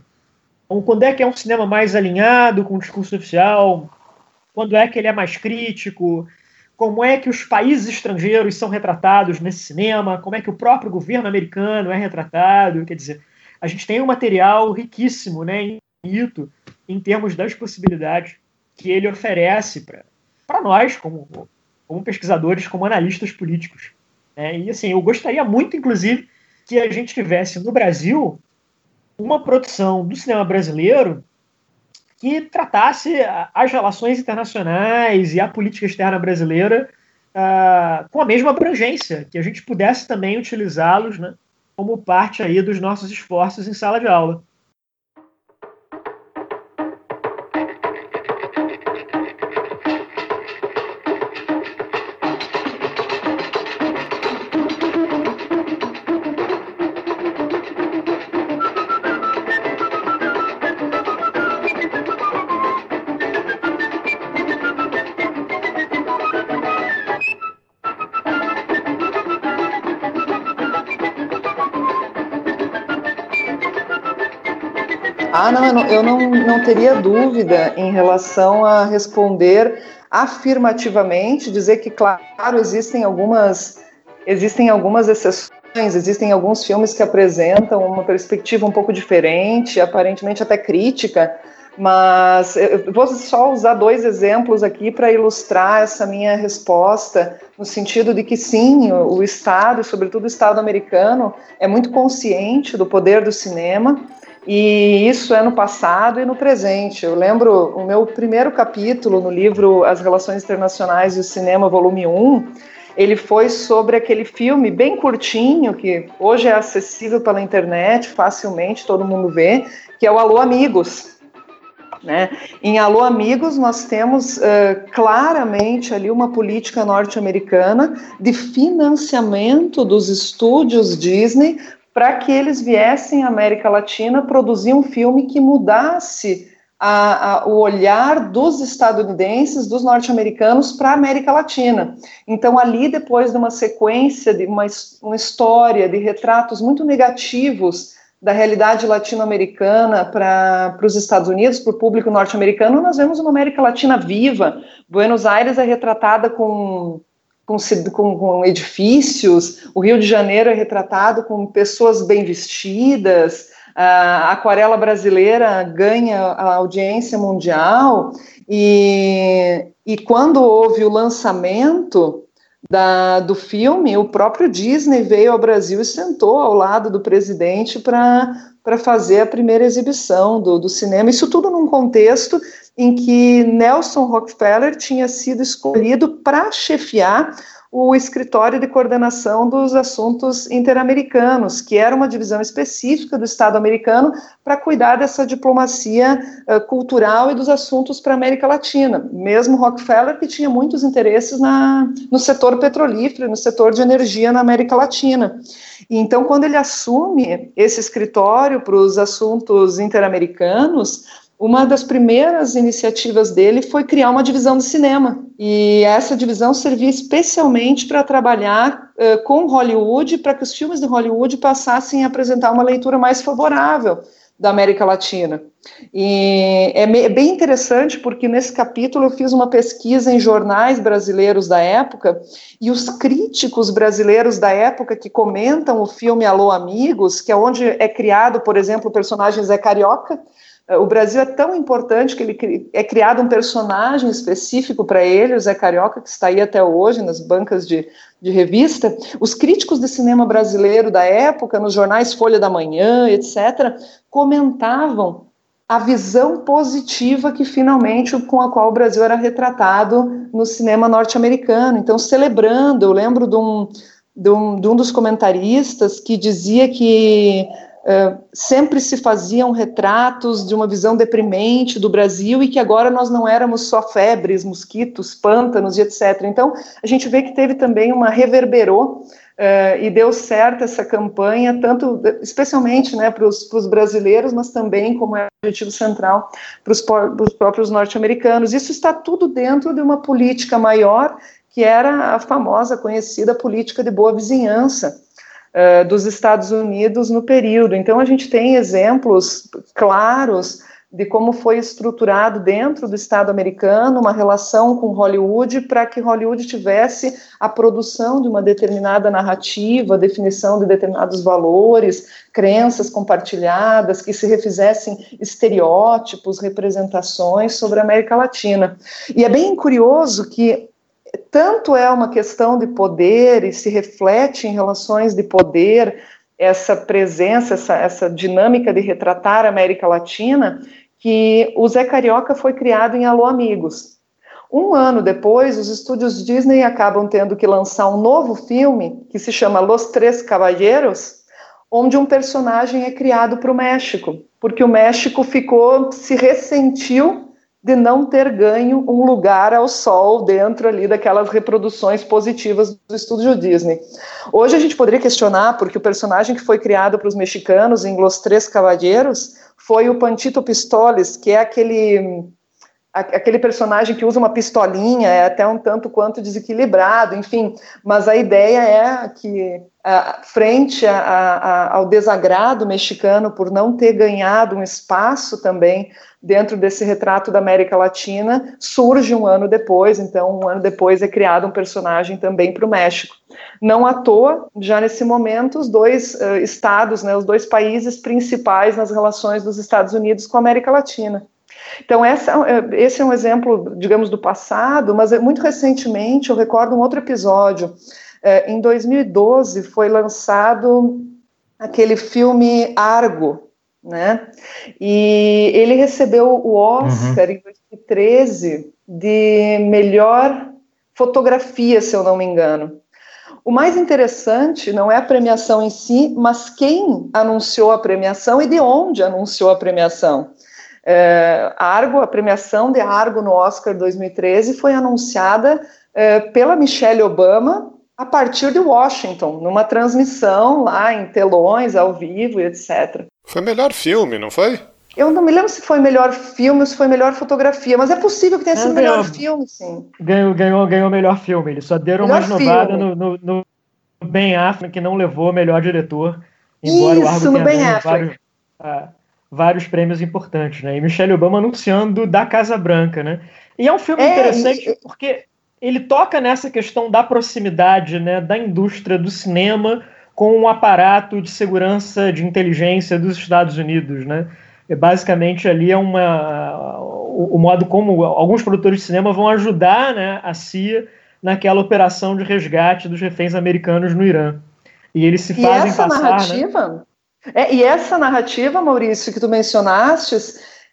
Então, quando é que é um cinema mais alinhado com o discurso oficial? Quando é que ele é mais crítico? Como é que os países estrangeiros são retratados nesse cinema? Como é que o próprio governo americano é retratado? Quer dizer, a gente tem um material riquíssimo, né, infinito, em termos das possibilidades que ele oferece para nós, como, como pesquisadores, como analistas políticos. Né? E assim, eu gostaria muito, inclusive, que a gente tivesse no Brasil uma produção do cinema brasileiro que tratasse as relações internacionais e a política externa brasileira uh, com a mesma abrangência, que a gente pudesse também utilizá-los né, como parte aí dos nossos esforços em sala de aula. Eu, não, não, teria dúvida em relação a responder afirmativamente, dizer que, claro, existem algumas, existem algumas exceções, existem alguns filmes que apresentam uma perspectiva um pouco diferente, aparentemente até crítica, mas eu vou só usar dois exemplos aqui para ilustrar essa minha resposta, no sentido de que sim, o Estado, sobretudo o Estado americano, é muito consciente do poder do cinema e isso é no passado e no presente. Eu lembro o meu primeiro capítulo no livro As Relações Internacionais e o Cinema, volume 1, ele foi sobre aquele filme bem curtinho, que hoje é acessível pela internet, facilmente todo mundo vê, que é o Alô Amigos. Né? Em Alô Amigos, nós temos uh, claramente ali uma política norte-americana de financiamento dos estúdios Disney para que eles viessem à América Latina produzir um filme que mudasse a, a, o olhar dos estadunidenses, dos norte-americanos para a América Latina. Então, ali, depois de uma sequência, de uma, uma história de retratos muito negativos da realidade latino-americana para os Estados Unidos, para o público norte-americano, nós vemos uma América Latina viva. Buenos Aires é retratada com com, com, com, edifícios, o Rio de Janeiro é retratado com pessoas bem vestidas, a aquarela brasileira ganha a audiência mundial, e, e quando houve o lançamento da, do filme, o próprio Disney veio ao Brasil e sentou ao lado do presidente para fazer a primeira exibição do, do cinema. Isso tudo num contexto em que Nelson Rockefeller tinha sido escolhido para chefiar o escritório de coordenação dos assuntos interamericanos, que era uma divisão específica do Estado americano para cuidar dessa diplomacia uh, cultural e dos assuntos para a América Latina. Mesmo Rockefeller, que tinha muitos interesses na, no setor petrolífero, no setor de energia na América Latina. E então, quando ele assume esse escritório para os assuntos interamericanos, uma das primeiras iniciativas dele foi criar uma divisão de cinema. E essa divisão servia especialmente para trabalhar uh, com Hollywood, para que os filmes de Hollywood passassem a apresentar uma leitura mais favorável da América Latina. E é bem interessante porque nesse capítulo eu fiz uma pesquisa em jornais brasileiros da época e os críticos brasileiros da época que comentam o filme Alô Amigos, que é onde é criado, por exemplo, o personagem Zé Carioca, o Brasil é tão importante que ele é criado um personagem específico para ele, o Zé Carioca, que está aí até hoje nas bancas de, de revista. Os críticos de cinema brasileiro da época, nos jornais Folha da Manhã, etc., comentavam a visão positiva que finalmente com a qual o Brasil era retratado no cinema norte-americano. Então, celebrando, eu lembro de um, de um, de um dos comentaristas que dizia que Sempre se faziam retratos de uma visão deprimente do Brasil e que agora nós não éramos só febres, mosquitos, pântanos e etc. Então, a gente vê que teve também uma reverberou uh, e deu certo essa campanha, tanto especialmente né, para os brasileiros, mas também como é objetivo central para os próprios norte-americanos. Isso está tudo dentro de uma política maior, que era a famosa, conhecida política de boa vizinhança uh, dos Estados Unidos no período. Então, a gente tem exemplos claros de como foi estruturado dentro do Estado americano uma relação com Hollywood para que Hollywood tivesse a produção de uma determinada narrativa, definição de determinados valores, crenças compartilhadas, que se refizessem estereótipos, representações sobre a América Latina. E é bem curioso que tanto é uma questão de poder e se reflete em relações de poder essa presença, essa, essa dinâmica de retratar a América Latina, que o Zé Carioca foi criado em Alô Amigos. Um ano depois, os estúdios Disney acabam tendo que lançar um novo filme que se chama Los Três Caballeros, onde um personagem é criado para o México, porque o México ficou se ressentiu de não ter ganho um lugar ao sol dentro ali daquelas reproduções positivas do estúdio Disney. Hoje a gente poderia questionar porque o personagem que foi criado para os mexicanos em Los Três Caballeros foi o Pantito Pistoles, que é aquele aquele personagem que usa uma pistolinha, é até um tanto quanto desequilibrado, enfim, mas a ideia é que, frente a, a, ao desagrado mexicano por não ter ganhado um espaço também dentro desse retrato da América Latina, surge um ano depois, então um ano depois é criado um personagem também para o México. Não à toa, já nesse momento, os dois uh, estados, né, os dois países principais nas relações dos Estados Unidos com a América Latina. Então, essa, eh, esse é um exemplo, digamos, do passado, mas muito recentemente eu recordo um outro episódio. É, em 2012 foi lançado aquele filme Argo, né? E ele recebeu o Oscar uhum. em 2013 de melhor fotografia, se eu não me engano. O mais interessante não é a premiação em si, mas quem anunciou a premiação e de onde anunciou a premiação. É, Argo, a premiação de Argo no Oscar 2013 foi anunciada é, pela Michelle Obama a partir de Washington, numa transmissão lá em telões, ao vivo e etc. Foi melhor filme, não foi? Eu não me lembro se foi melhor filme ou se foi melhor fotografia, mas é possível que tenha sido melhor filme, sim. Ganhou, ganhou, ganhou melhor filme. Eles só deram melhor uma inovada no, no, no, Ben Affleck, que não levou melhor diretor. Embora Isso, o Argo no Ben Affleck. Vários, ah, vários prêmios importantes, né? E Michelle Obama anunciando da Casa Branca, né? E é um filme é, interessante e... porque ele toca nessa questão da proximidade, né, da indústria do cinema com o um aparato de segurança de inteligência dos Estados Unidos, né? É, basicamente ali é uma o, o, modo como alguns produtores de cinema vão ajudar, né, a CIA naquela operação de resgate dos reféns americanos no Irã. E eles se fazem e essa passar, né? narrativa né? É, e essa narrativa, Maurício, que tu mencionaste,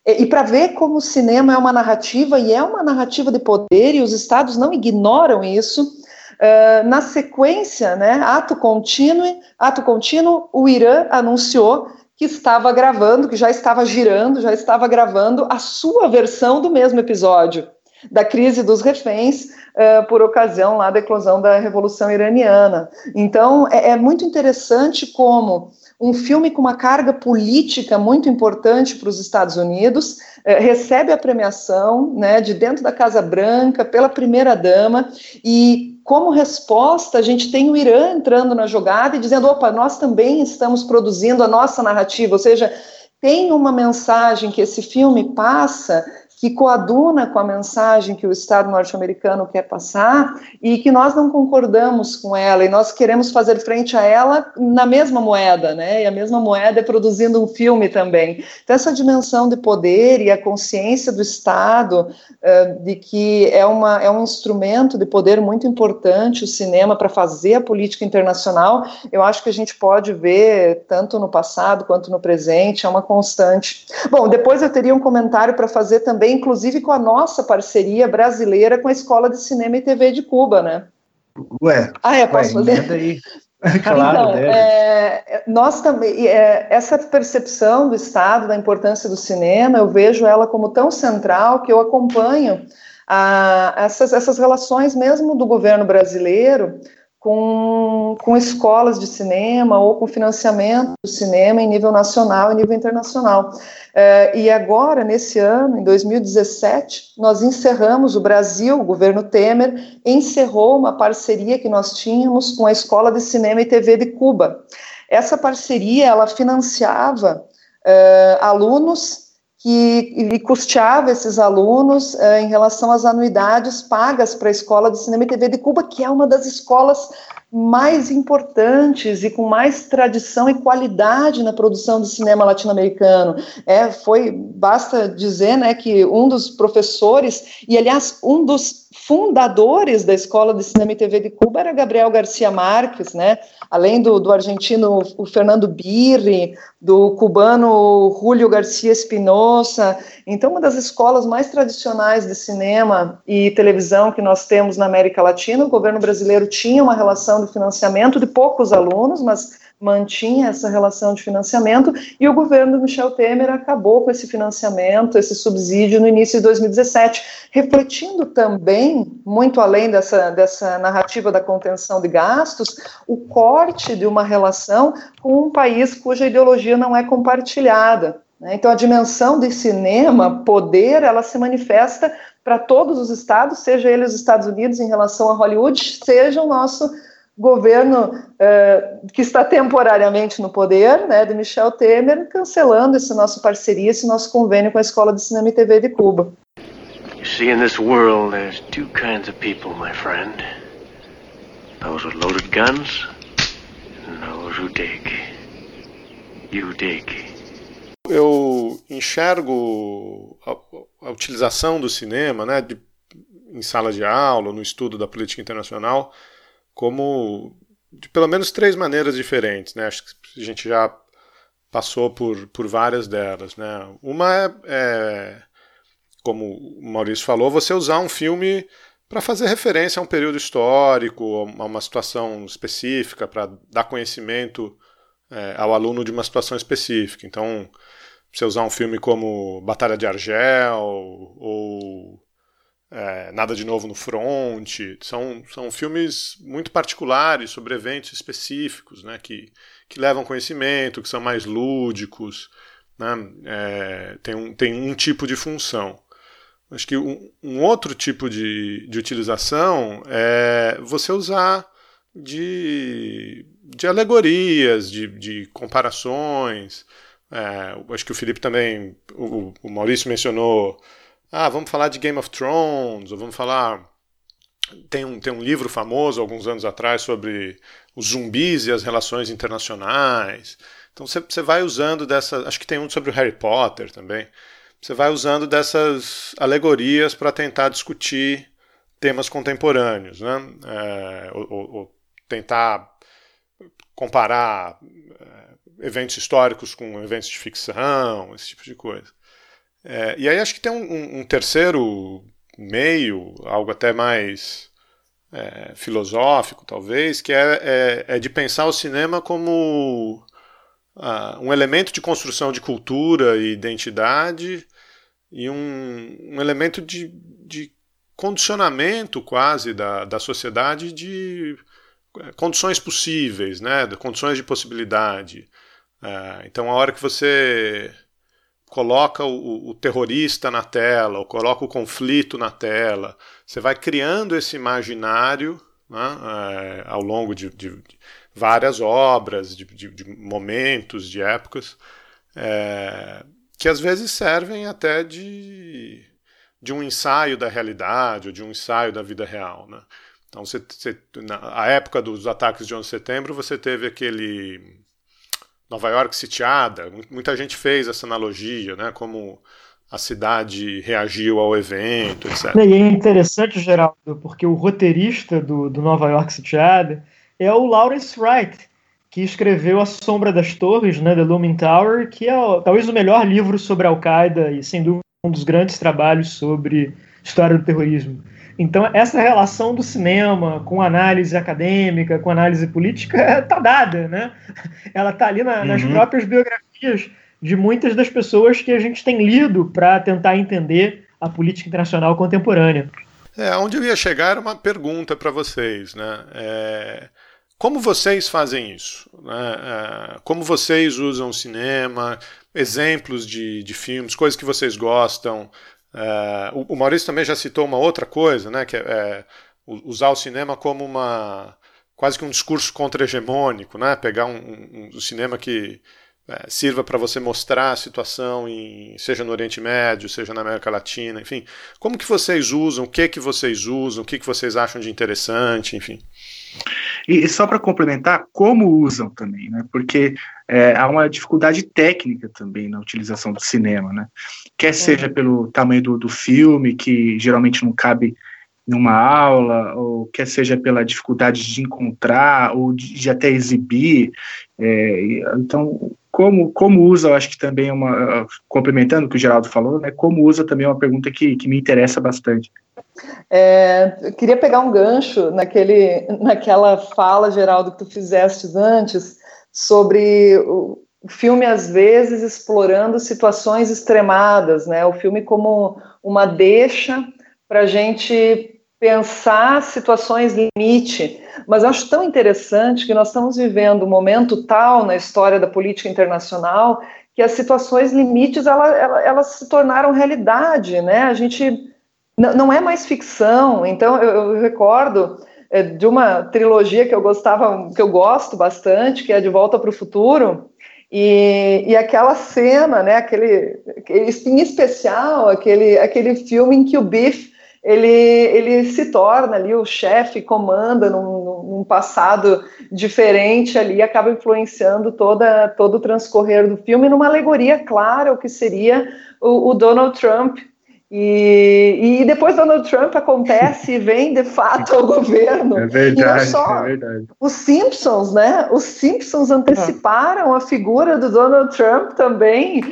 é, e para ver como o cinema é uma narrativa, e é uma narrativa de poder, e os estados não ignoram isso, uh, na sequência, né, ato contínuo, ato contínuo, o Irã anunciou que estava gravando, que já estava girando, já estava gravando a sua versão do mesmo episódio da crise dos reféns uh, por ocasião lá da eclosão da Revolução Iraniana. Então é, é muito interessante como um filme com uma carga política muito importante para os Estados Unidos, eh, recebe a premiação né, de dentro da Casa Branca pela primeira dama e como resposta a gente tem o Irã entrando na jogada e dizendo opa nós também estamos produzindo a nossa narrativa, ou seja tem uma mensagem que esse filme passa que coaduna com a mensagem que o Estado norte-americano quer passar e que nós não concordamos com ela e nós queremos fazer frente a ela na mesma moeda, né? E a mesma moeda é produzindo um filme também. Então, essa dimensão de poder e a consciência do Estado uh, de que é, uma, é um instrumento de poder muito importante o cinema para fazer a política internacional, eu acho que a gente pode ver tanto no passado quanto no presente, é uma constante. Bom, depois eu teria um comentário para fazer também também, inclusive com a nossa parceria brasileira com a Escola de Cinema e TV de Cuba, né? Ué, ah, é, posso ué, fazer? Aí. claro, então, é, nós também, é, essa percepção do Estado, da importância do cinema, eu vejo ela como tão central que eu acompanho a, essas, essas relações mesmo do governo brasileiro com, com escolas de cinema ou com financiamento do cinema em nível nacional e nível internacional. É, e agora, nesse ano, em 2017, nós encerramos, o Brasil, o governo Temer, encerrou uma parceria que nós tínhamos com a Escola de Cinema e TV de Cuba. Essa parceria, ela financiava é, alunos que custeava esses alunos eh, em relação às anuidades pagas para a Escola de Cinema e TV de Cuba, que é uma das escolas mais importantes e com mais tradição e qualidade na produção de cinema latino-americano. É, foi, basta dizer, né, que um dos professores e aliás um dos fundadores da Escola de Cinema e TV de Cuba era Gabriel Garcia Marques, né? Além do, do argentino o Fernando Birri, do cubano Julio Garcia Espinosa. Então, uma das escolas mais tradicionais de cinema e televisão que nós temos na América Latina. O governo brasileiro tinha uma relação de financiamento de poucos alunos, mas mantinha essa relação de financiamento e o governo do Michel Temer acabou com esse financiamento, esse subsídio no início de 2017, refletindo também, muito além dessa, dessa narrativa da contenção de gastos, o corte de uma relação com um país cuja ideologia não é compartilhada. Né? Então, a dimensão de cinema, poder, ela se manifesta para todos os estados, seja ele os Estados Unidos em relação a Hollywood, seja o nosso governo uh, que está temporariamente no poder, né, de Michel Temer, cancelando essa nossa parceria, esse nosso convênio com a Escola de Cinema e TV de Cuba. You see, in this world, there's two kinds of people, my friend. Those with loaded guns and those who dig. You dig. Eu enxergo a, a utilização do cinema, né, de, em sala de aula, no estudo da política internacional, como de pelo menos três maneiras diferentes, né? Acho que a gente já passou por, por várias delas, né? Uma é, é como o Maurício falou, você usar um filme para fazer referência a um período histórico, a uma situação específica, para dar conhecimento é, ao aluno de uma situação específica. Então, você usar um filme como Batalha de Argel ou é, Nada de Novo no Front. São, são filmes muito particulares sobre eventos específicos, né, que, que levam conhecimento, que são mais lúdicos, né, é, tem, um, tem um tipo de função. Acho que um, um outro tipo de, de utilização é você usar de, de alegorias, de, de comparações. É, acho que o Felipe também, o, o Maurício mencionou ah, vamos falar de Game of Thrones, ou vamos falar. Tem um, tem um livro famoso, alguns anos atrás, sobre os zumbis e as relações internacionais. Então você vai usando dessa. Acho que tem um sobre o Harry Potter também. Você vai usando dessas alegorias para tentar discutir temas contemporâneos, né? É, ou, ou, tentar comparar é, eventos históricos com eventos de ficção, esse tipo de coisa. É, e aí acho que tem um, um, terceiro meio, algo até mais é, filosófico, talvez, que é, é, é, de pensar o cinema como uh, um elemento de construção de cultura e identidade e um, um elemento de, de, condicionamento quase da, da sociedade de é, condições possíveis, né, condições de possibilidade. Uh, então, a hora que você coloca o, o, terrorista na tela, ou coloca o conflito na tela. Você vai criando esse imaginário né, é, ao longo de, de, de várias obras, de, de, momentos, de épocas. é, que às vezes servem até de, de um ensaio da realidade ou de um ensaio da vida real. Né? Então, você, você, na época dos ataques de 11 de setembro, você teve aquele Nova York sitiada, muita gente fez essa analogia, né, como a cidade reagiu ao evento, etc. E é interessante, Geraldo, porque o roteirista do, do Nova York sitiada é o Lawrence Wright, que escreveu A Sombra das Torres, né, The Looming Tower, que é talvez o melhor livro sobre Al-Qaeda e, sem dúvida, um dos grandes trabalhos sobre história do terrorismo. Então, essa relação do cinema com análise acadêmica, com análise política, está dada, né? Ela está ali na, uhum. nas próprias biografias de muitas das pessoas que a gente tem lido para tentar entender a política internacional contemporânea. É, onde eu ia chegar era uma pergunta para vocês, né? É, como vocês fazem isso? Né? É, como vocês usam o cinema? Exemplos de, de filmes, coisas que vocês gostam? É, o, Maurício também já citou uma outra coisa, né, que é, é usar o cinema como uma quase que um discurso contra-hegemônico, né, pegar um, um, um cinema que é, sirva para você mostrar a situação, em, seja no Oriente Médio, seja na América Latina, enfim. Como que vocês usam, o que que vocês usam, o que que vocês acham de interessante, enfim. E, só para complementar, como usam também, né? Porque é, há uma dificuldade técnica também na utilização do cinema, né? Quer é. seja pelo tamanho do, do filme, que geralmente não cabe numa aula, ou quer seja pela dificuldade de encontrar, ou de, de até exibir. É, então, como, como usa, eu acho que também é uma, complementando o que o Geraldo falou, né, como usa também é uma pergunta que, que me interessa bastante. É, eu queria pegar um gancho naquele, naquela fala, Geraldo, que tu fizeste antes, sobre o filme, às vezes, explorando situações extremadas, né, o filme como uma deixa para a gente pensar situações limite, mas acho tão interessante que nós estamos vivendo um momento tal na história da política internacional que as situações limites elas, elas se tornaram realidade, né? A gente não é mais ficção. Então eu, eu recordo é, de uma trilogia que eu gostava, que eu gosto bastante, que é De Volta para o Futuro. E, e aquela cena, né, aquele, em especial, aquele, aquele filme em que o Biff ele, ele se torna ali o chefe, comanda num, num, passado diferente ali, acaba influenciando toda, todo o transcorrer do filme numa alegoria clara o que seria o, o Donald Trump. E, e, depois Donald Trump acontece e vem de fato ao governo. É verdade, só, é verdade. Os Simpsons, né? Os Simpsons anteciparam a figura do Donald Trump também.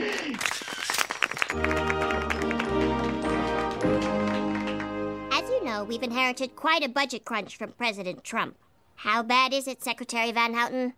We've inherited quite a budget crunch from President Trump. How bad is it, Secretary Van Houten?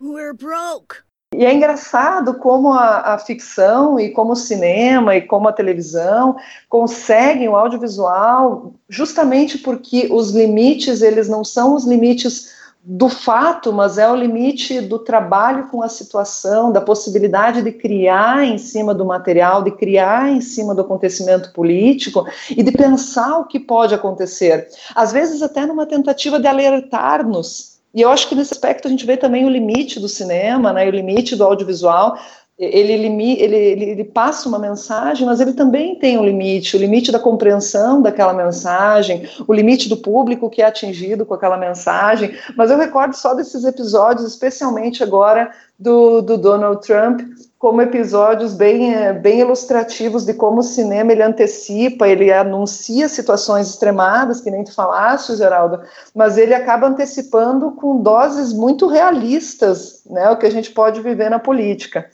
We're broke. E é engraçado como a, a, ficção e como o cinema e como a televisão conseguem o audiovisual justamente porque os limites eles não são os limites do fato, mas é o limite do trabalho com a situação, da possibilidade de criar em cima do material, de criar em cima do acontecimento político e de pensar o que pode acontecer. Às vezes, até numa tentativa de alertar-nos. E eu acho que nesse aspecto a gente vê também o limite do cinema, né, o limite do audiovisual, ele, ele, ele, ele, passa uma mensagem, mas ele também tem um limite, o limite da compreensão daquela mensagem, o limite do público que é atingido com aquela mensagem. Mas eu recordo só desses episódios, especialmente agora do, do Donald Trump, como episódios bem, eh, bem ilustrativos de como o cinema ele antecipa, ele anuncia situações extremadas, que nem tu falaste, Geraldo, mas ele acaba antecipando com doses muito realistas, né, o que a gente pode viver na política.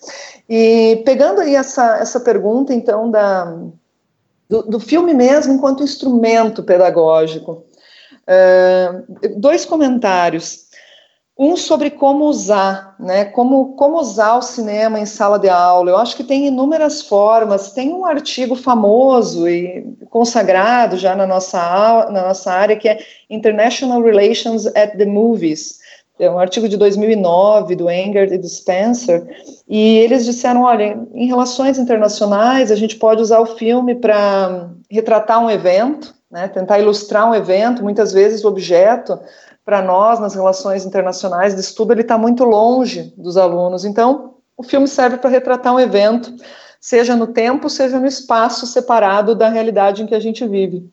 E pegando aí essa, essa pergunta, então, da, do, do filme mesmo enquanto instrumento pedagógico, uh, dois comentários. Um sobre como usar, né? Como, como usar o cinema em sala de aula. Eu acho que tem inúmeras formas. Tem um artigo famoso e consagrado já na nossa, na nossa área que é International Relations at the Movies. É um artigo de 2009 do Enger e do Spencer. E eles disseram, olha, em relações internacionais a gente pode usar o filme para retratar um evento, né? Tentar ilustrar um evento. Muitas vezes o objeto para nós nas relações internacionais de estudo ele está muito longe dos alunos. Então o filme serve para retratar um evento, seja no tempo, seja no espaço separado da realidade em que a gente vive.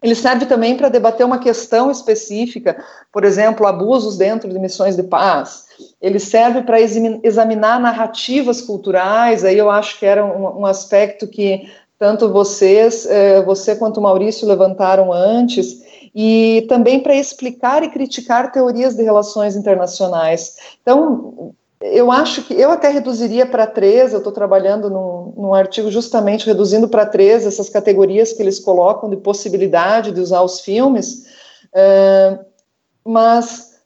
Ele serve também para debater uma questão específica, por exemplo, abusos dentro de missões de paz. Ele serve para examinar narrativas culturais. Aí eu acho que era um, um aspecto que tanto vocês, eh, você quanto o Maurício levantaram antes, e também para explicar e criticar teorias de relações internacionais. Então, eu acho que eu até reduziria para três, eu estou trabalhando num, num, artigo justamente reduzindo para três essas categorias que eles colocam de possibilidade de usar os filmes, uh, mas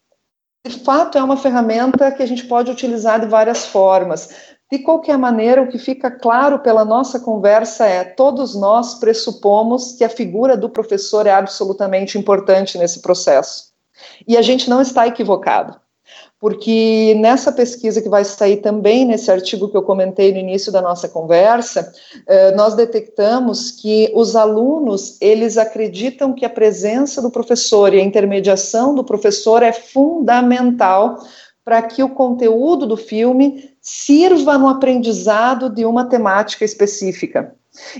de fato é uma ferramenta que a gente pode utilizar de várias formas. De qualquer maneira, o que fica claro pela nossa conversa é: todos nós pressupomos que a figura do professor é absolutamente importante nesse processo. E a gente não está equivocado porque nessa pesquisa que vai sair também nesse artigo que eu comentei no início da nossa conversa, eh, nós detectamos que os alunos eles acreditam que a presença do professor e a intermediação do professor é fundamental para que o conteúdo do filme sirva no aprendizado de uma temática específica.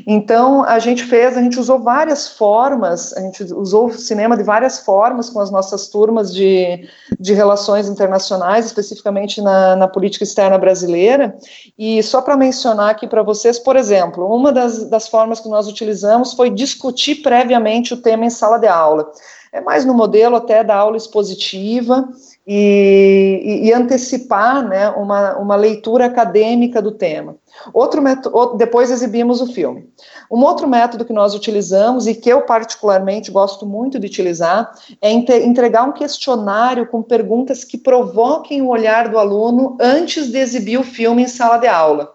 Então, a gente fez, a gente usou várias formas, a gente usou o cinema de várias formas com as nossas turmas de, de relações internacionais, especificamente na, na política externa brasileira. E só para mencionar aqui para vocês, por exemplo, uma das, das formas que nós utilizamos foi discutir previamente o tema em sala de aula. É mais no modelo até da aula expositiva, e, e, antecipar né, uma, uma leitura acadêmica do tema. Outro método, depois exibimos o filme. Um outro método que nós utilizamos e que eu particularmente gosto muito de utilizar é entregar um questionário com perguntas que provoquem o olhar do aluno antes de exibir o filme em sala de aula.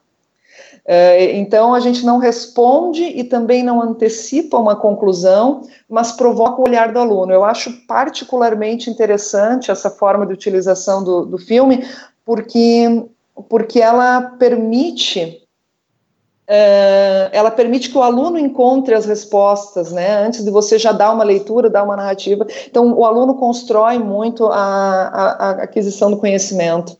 É, então, a gente não responde e também não antecipa uma conclusão, mas provoca o olhar do aluno. Eu acho particularmente interessante essa forma de utilização do, do filme, porque, porque ela permite. É, ela permite que o aluno encontre as respostas, né? Antes de você já dar uma leitura, dar uma narrativa. Então, o aluno constrói muito a, a, a aquisição do conhecimento.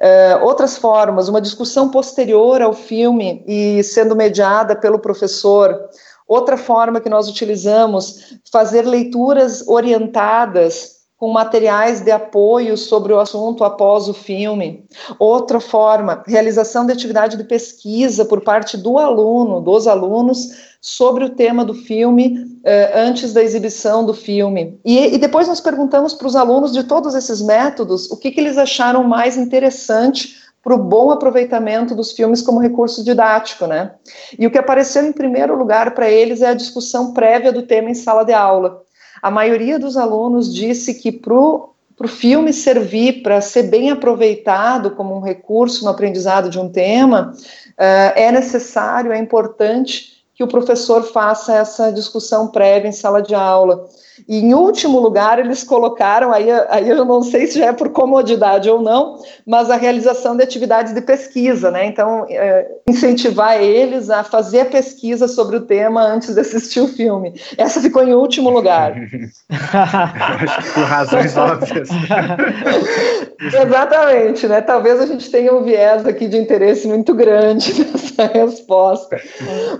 Uh, outras formas, uma discussão posterior ao filme e sendo mediada pelo professor. Outra forma que nós utilizamos, fazer leituras orientadas com materiais de apoio sobre o assunto após o filme. Outra forma, realização de atividade de pesquisa por parte do aluno, dos alunos, sobre o tema do filme eh, antes da exibição do filme. E, e depois nós perguntamos para os alunos de todos esses métodos o que, que eles acharam mais interessante para o bom aproveitamento dos filmes como recurso didático, né? E o que apareceu em primeiro lugar para eles é a discussão prévia do tema em sala de aula. A maioria dos alunos disse que para o filme servir para ser bem aproveitado como um recurso no aprendizado de um tema, uh, é necessário, é importante que o professor faça essa discussão prévia em sala de aula. E em último lugar, eles colocaram, aí, aí eu não sei se já é por comodidade ou não, mas a realização de atividades de pesquisa, né? Então, é, incentivar eles a fazer a pesquisa sobre o tema antes de assistir o filme. Essa ficou em último lugar. por razões óbvias. Exatamente, né? Talvez a gente tenha um viés aqui de interesse muito grande nessa resposta.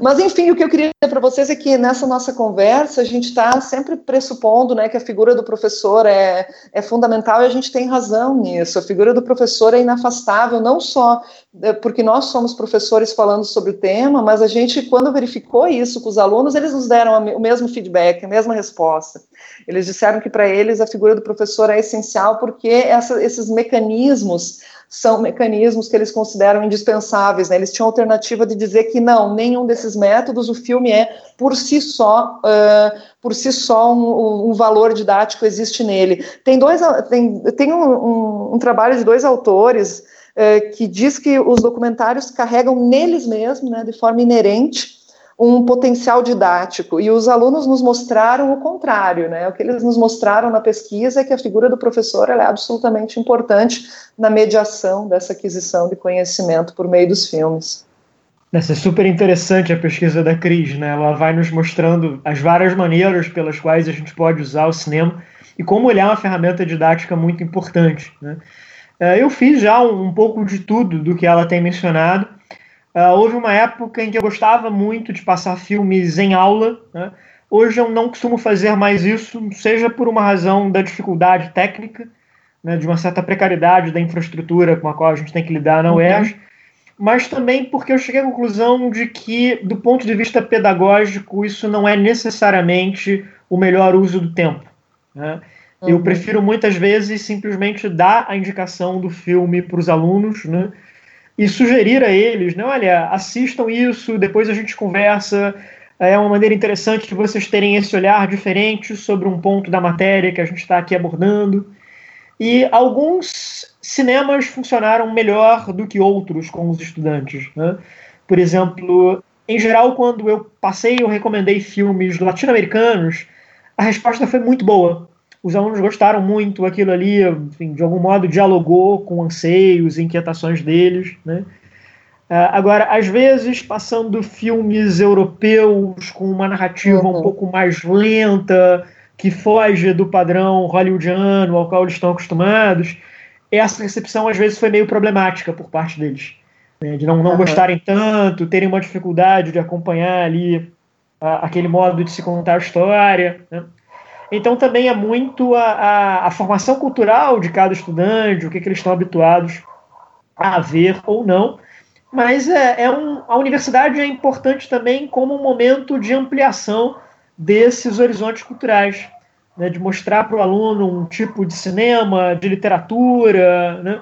Mas, enfim, o que eu queria dizer para vocês é que nessa nossa conversa a gente está sempre pressupondo né, que a figura do professor é, é fundamental e a gente tem razão nisso. A figura do professor é inafastável, não só é, porque nós somos professores falando sobre o tema, mas a gente, quando verificou isso com os alunos, eles nos deram o mesmo feedback, a mesma resposta. Eles disseram que para eles a figura do professor é essencial porque essa, esses mecanismos são mecanismos que eles consideram indispensáveis. Né? Eles tinham a alternativa de dizer que não, nenhum desses métodos, o filme é por si só, uh, por si só um, um, valor didático existe nele. Tem dois, tem, tem um, um, um trabalho de dois autores uh, que diz que os documentários carregam neles mesmos, né, de forma inerente, um potencial didático. E os alunos nos mostraram o contrário, né? O que eles nos mostraram na pesquisa é que a figura do professor é absolutamente importante na mediação dessa aquisição de conhecimento por meio dos filmes. Essa é super interessante a pesquisa da Cris, né? Ela vai nos mostrando as várias maneiras pelas quais a gente pode usar o cinema e como ele é uma ferramenta didática muito importante, né? eu fiz já um, pouco de tudo do que ela tem mencionado. Uh, houve uma época em que eu gostava muito de passar filmes em aula. Né? Hoje eu não costumo fazer mais isso, seja por uma razão da dificuldade técnica, né, de uma certa precariedade da infraestrutura com a qual a gente tem que lidar na UERJ, uhum. mas também porque eu cheguei à conclusão de que, do ponto de vista pedagógico, isso não é necessariamente o melhor uso do tempo. Né? Uhum. Eu prefiro muitas vezes simplesmente dar a indicação do filme para os alunos né, e sugerir a eles: né, olha, assistam isso, depois a gente conversa. É uma maneira interessante de vocês terem esse olhar diferente sobre um ponto da matéria que a gente está aqui abordando. E alguns cinemas funcionaram melhor do que outros com os estudantes. Né? Por exemplo, em geral, quando eu passei, eu recomendei filmes latino-americanos, a resposta foi muito boa. Os alunos gostaram muito, aquilo ali, enfim, de algum modo dialogou com anseios, inquietações deles. Né? Uh, agora, às vezes, passando filmes europeus com uma narrativa uhum. um pouco mais lenta, que foge do padrão hollywoodiano ao qual eles estão acostumados, essa recepção às vezes foi meio problemática por parte deles. Né, de não, não uhum. gostarem tanto, terem uma dificuldade de acompanhar ali aquele modo de se contar a história. Né? Então também é muito a, a, a, formação cultural de cada estudante, o que, que eles estão habituados a ver ou não. Mas é, é um, a universidade é importante também como um momento de ampliação desses horizontes culturais, né, de mostrar para o aluno um tipo de cinema, de literatura, né,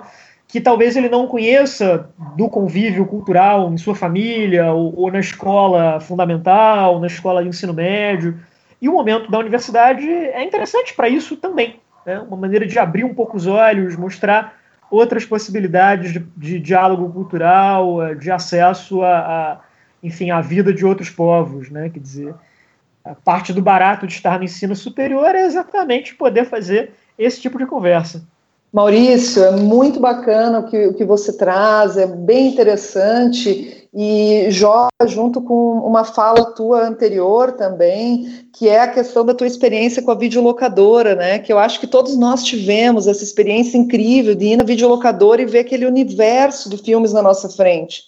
que talvez ele não conheça do convívio cultural em sua família, ou, ou, na escola fundamental, na escola de ensino médio. E o momento da universidade é interessante para isso também. Né, uma maneira de abrir um pouco os olhos, mostrar outras possibilidades de, de diálogo cultural, de acesso a, a, enfim, à vida de outros povos, né? Quer dizer, a parte do barato de estar no ensino superior é exatamente poder fazer esse tipo de conversa. Maurício, é muito bacana o que, o que você traz, é bem interessante e joga junto com uma fala tua anterior também, que é a questão da tua experiência com a videolocadora, né? Que eu acho que todos nós tivemos essa experiência incrível de ir na videolocadora e ver aquele universo de filmes na nossa frente.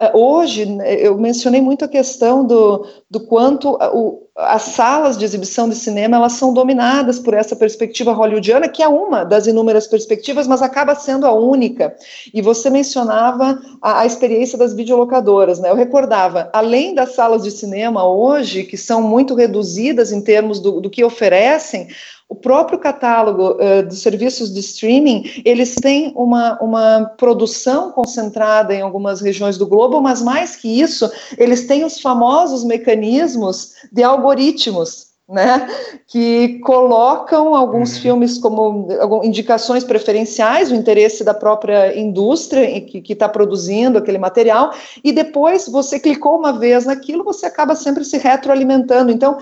Uh, hoje, eu mencionei muito a questão do, do quanto o, as salas de exibição de cinema elas são dominadas por essa perspectiva hollywoodiana, que é uma das inúmeras perspectivas, mas acaba sendo a única. E você mencionava a, a experiência das videolocadoras, né? Eu recordava, além das salas de cinema hoje, que são muito reduzidas em termos do, do que oferecem, o próprio catálogo uh, dos serviços de streaming, eles têm uma, uma produção concentrada em algumas regiões do globo, mas mais que isso, eles têm os famosos mecanismos de algoritmos, né, que colocam alguns uhum. filmes como indicações preferenciais, o interesse da própria indústria que está produzindo aquele material, e depois você clicou uma vez naquilo, você acaba sempre se retroalimentando. Então,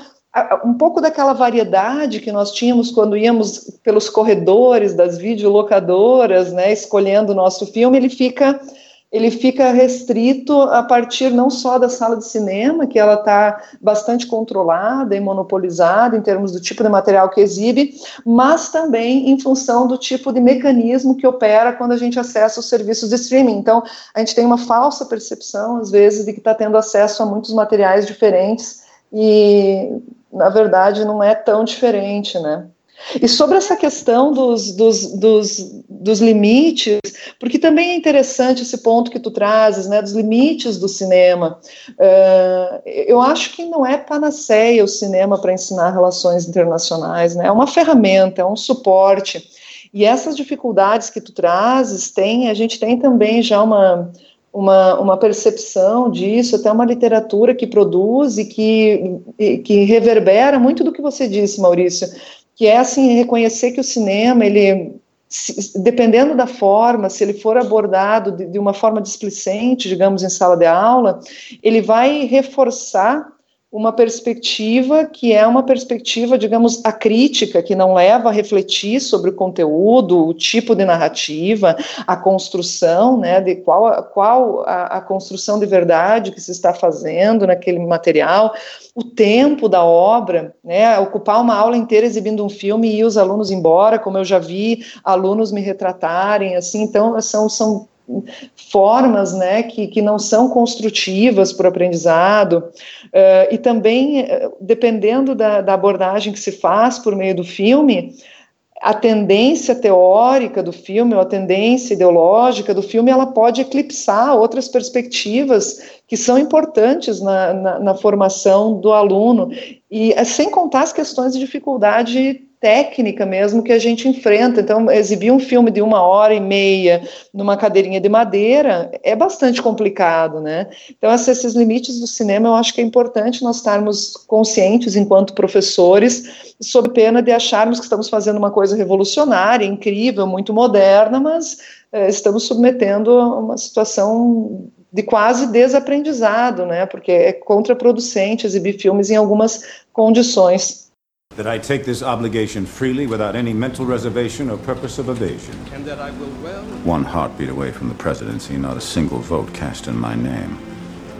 um pouco daquela variedade que nós tínhamos quando íamos pelos corredores das videolocadoras, né, escolhendo o nosso filme, ele fica ele fica restrito a partir não só da sala de cinema, que ela está bastante controlada e monopolizada em termos do tipo de material que exibe, mas também em função do tipo de mecanismo que opera quando a gente acessa os serviços de streaming. Então, a gente tem uma falsa percepção, às vezes, de que está tendo acesso a muitos materiais diferentes e na verdade, não é tão diferente, né? E sobre essa questão dos, dos, dos, dos, limites, porque também é interessante esse ponto que tu trazes, né, dos limites do cinema. Uh, eu acho que não é panaceia o cinema para ensinar relações internacionais, né, é uma ferramenta, é um suporte. E essas dificuldades que tu trazes, tem, a gente tem também já uma, uma, uma percepção disso, até uma literatura que produz e que, e, que reverbera muito do que você disse, Maurício, que é assim reconhecer que o cinema ele se, dependendo da forma, se ele for abordado de, de, uma forma displicente, digamos, em sala de aula, ele vai reforçar uma perspectiva que é uma perspectiva, digamos, acrítica, que não leva a refletir sobre o conteúdo, o tipo de narrativa, a construção, né, de qual, qual a, a construção de verdade que se está fazendo naquele material, o tempo da obra, né, ocupar uma aula inteira exibindo um filme e os alunos embora, como eu já vi alunos me retratarem, assim, então são, são formas né, que, que não são construtivas para o aprendizado, uh, e também, uh, dependendo da, da abordagem que se faz por meio do filme, a tendência teórica do filme, ou a tendência ideológica do filme, ela pode eclipsar outras perspectivas que são importantes na, na, na formação do aluno, e sem contar as questões de dificuldade técnica mesmo que a gente enfrenta. Então, exibir um filme de uma hora e meia numa cadeirinha de madeira é bastante complicado, né? Então, esses limites do cinema eu acho que é importante nós estarmos conscientes enquanto professores, sob pena de acharmos que estamos fazendo uma coisa revolucionária, incrível, muito moderna, mas é, estamos submetendo a uma situação de quase desaprendizado, né? Porque é contraproducente exibir filmes em algumas condições that I take this obligation freely without any mental reservation or purpose of evasion. And that I will well. One heartbeat away from the presidency, not a single vote cast in my name.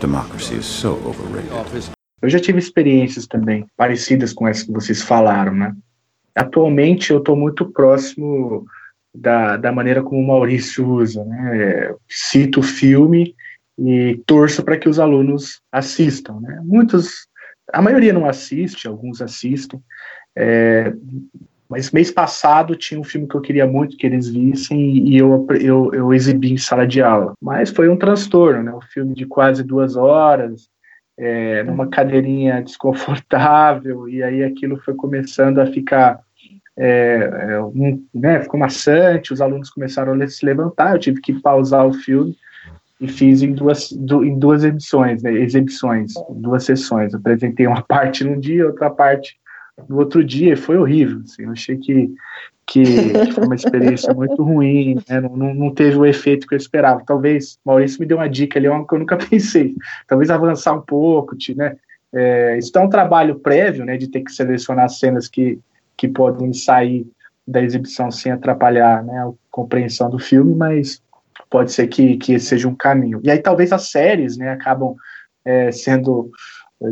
Democracy is so overrated. Eu já tive experiências também parecidas com essas que vocês falaram, né? Atualmente eu estou muito próximo da, da maneira como o Maurício usa, né? Cito o filme e torço para que os alunos assistam, né? Muitos a maioria não assiste, alguns assistem. É, mas mês passado tinha um filme que eu queria muito que eles vissem e eu, eu, eu exibi em sala de aula. Mas foi um transtorno, né? Um filme de quase duas horas, é, numa cadeirinha desconfortável, e aí aquilo foi começando a ficar. É, é um, né, ficou maçante, os alunos começaram a se levantar, eu tive que pausar o filme e fiz em duas, du, em duas edições, né, exibições, duas sessões. Eu apresentei uma parte num dia, outra parte no outro dia, e foi horrível. Assim, eu achei que, que, foi uma experiência muito ruim, né, não, não, teve o efeito que eu esperava. Talvez, Maurício me deu uma dica ali, é uma que eu nunca pensei. Talvez avançar um pouco, né? É, isso é um trabalho prévio, né, de ter que selecionar cenas que, que podem sair da exibição sem atrapalhar né, a compreensão do filme, mas pode ser que, que esse seja um caminho. E aí talvez as séries, né, acabam é, sendo,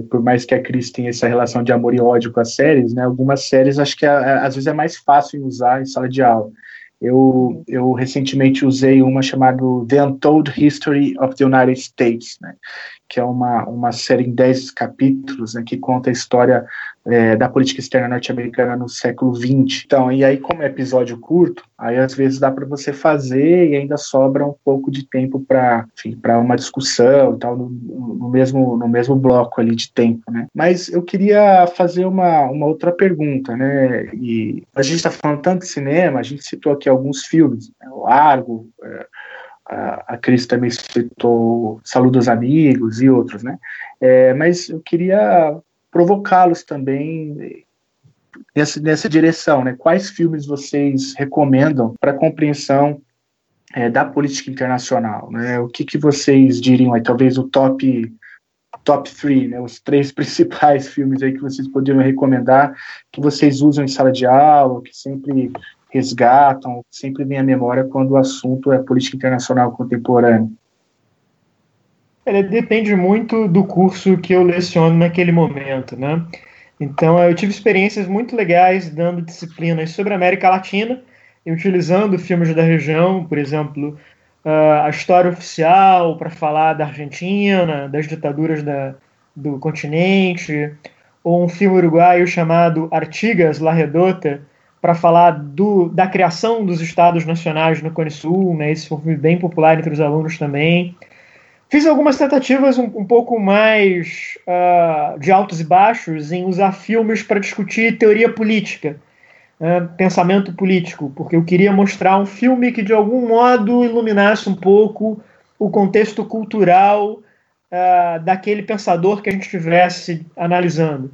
por mais que a Cris tenha essa relação de amor e ódio com as séries, né, algumas séries acho que é, é, às vezes é mais fácil usar em sala de aula. Eu, eu recentemente usei uma chamada The Untold History of the United States, né, que é uma, uma série em 10 capítulos né, que conta a história é, da política externa norte-americana no século XX. Então, e aí, como é episódio curto, aí às vezes dá para você fazer e ainda sobra um pouco de tempo para para uma discussão e tal, no, no, mesmo, no mesmo bloco ali de tempo, né? Mas eu queria fazer uma, uma outra pergunta, né? E a gente está falando tanto de cinema, a gente citou aqui alguns filmes, né? o Argo, é, a, Cris também citou Saludos aos Amigos e outros, né? É, mas eu queria provocá-los também nessa, nessa direção, né? Quais filmes vocês recomendam para compreensão é, da política internacional, né? O que, que vocês diriam aí, talvez o top top three, né? Os três principais filmes aí que vocês poderiam recomendar, que vocês usam em sala de aula, que sempre resgatam, sempre vem à memória quando o assunto é política internacional contemporânea. Ele depende muito do curso que eu leciono naquele momento, né? Então, eu tive experiências muito legais dando disciplinas sobre a América Latina e utilizando filmes da região, por exemplo, uh, a história oficial para falar da Argentina, das ditaduras da, do continente, ou um filme uruguaio chamado Artigas La Redota, para falar do, da criação dos estados nacionais no Cone Sul, né? Esse foi bem popular entre os alunos também. Fiz algumas tentativas um, um pouco mais uh, de altos e baixos em usar filmes para discutir teoria política, uh, pensamento político, porque eu queria mostrar um filme que de algum modo iluminasse um pouco o contexto cultural uh, daquele pensador que a gente estivesse analisando.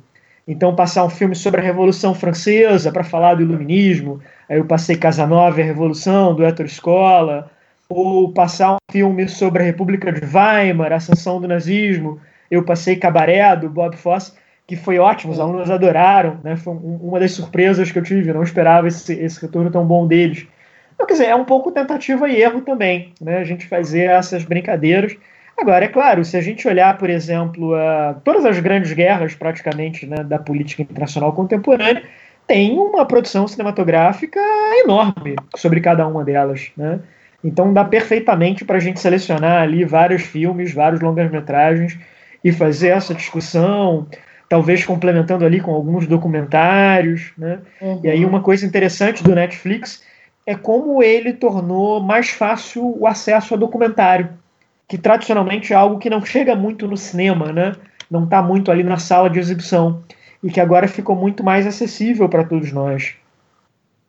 Então, passar um filme sobre a Revolução Francesa para falar do Iluminismo, aí eu passei Casanova e a Revolução, do Héctor Escola, ou passar um filme sobre a República de Weimar, a ascensão do nazismo, Eu Passei Cabaré, do Bob Fosse, que foi ótimo, os alunos adoraram, né? Foi uma das surpresas que eu tive, eu não esperava esse, esse retorno tão bom deles. Então, quer dizer, é um pouco tentativa e erro também, né? A gente fazer essas brincadeiras. Agora, é claro, se a gente olhar, por exemplo, a, todas as grandes guerras, praticamente, né, da política internacional contemporânea, tem uma produção cinematográfica enorme sobre cada uma delas, né? Então dá perfeitamente para a gente selecionar ali vários filmes, vários longas-metragens e fazer essa discussão, talvez complementando ali com alguns documentários, né? Uhum. E aí uma coisa interessante do Netflix é como ele tornou mais fácil o acesso a documentário, que tradicionalmente é algo que não chega muito no cinema, né? Não está muito ali na sala de exibição e que agora ficou muito mais acessível para todos nós.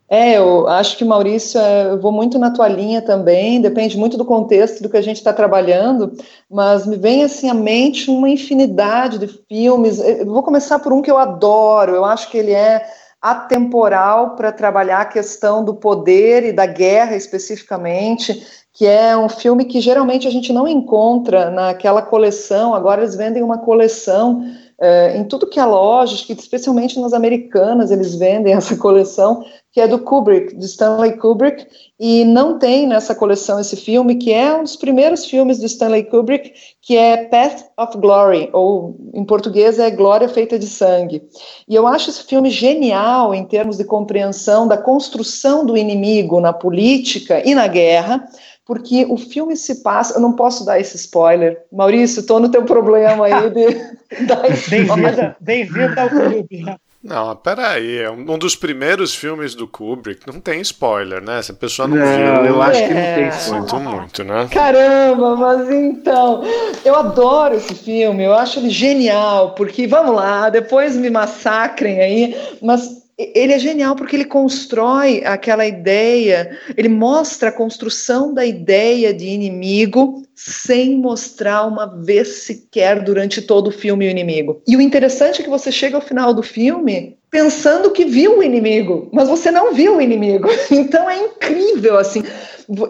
É, eu acho que, Maurício, é, eu vou muito na tua linha também, depende muito do contexto do que a gente está trabalhando, mas me vem assim à mente uma infinidade de filmes. Eu vou começar por um que eu adoro, eu acho que ele é atemporal para trabalhar a questão do poder e da guerra especificamente, que é um filme que geralmente a gente não encontra naquela coleção, agora eles vendem uma coleção é, em tudo que é loja, especialmente nas americanas eles vendem essa coleção, que é do Kubrick, do Stanley Kubrick, e não tem nessa coleção esse filme, que é um dos primeiros filmes do Stanley Kubrick, que é Path of Glory, ou em português é Glória Feita de Sangue. E eu acho esse filme genial em termos de compreensão da construção do inimigo na política e na guerra, porque o filme se passa. Eu não posso dar esse spoiler. Maurício, estou no teu problema aí de dar spoiler. Bem-vindo ao clube. Não, peraí, é um dos primeiros filmes do Kubrick, não tem spoiler, né? Se a pessoa não, não viu. Eu acho que não tem spoiler. Muito, muito, né? Caramba, mas então. Eu adoro esse filme, eu acho ele genial, porque, vamos lá, depois me massacrem aí, mas ele é genial porque ele constrói aquela ideia, ele mostra a construção da ideia de inimigo sem mostrar uma vez sequer durante todo o filme o inimigo. E o interessante é que você chega ao final do filme pensando que viu o inimigo, mas você não viu o inimigo. Então é incrível assim.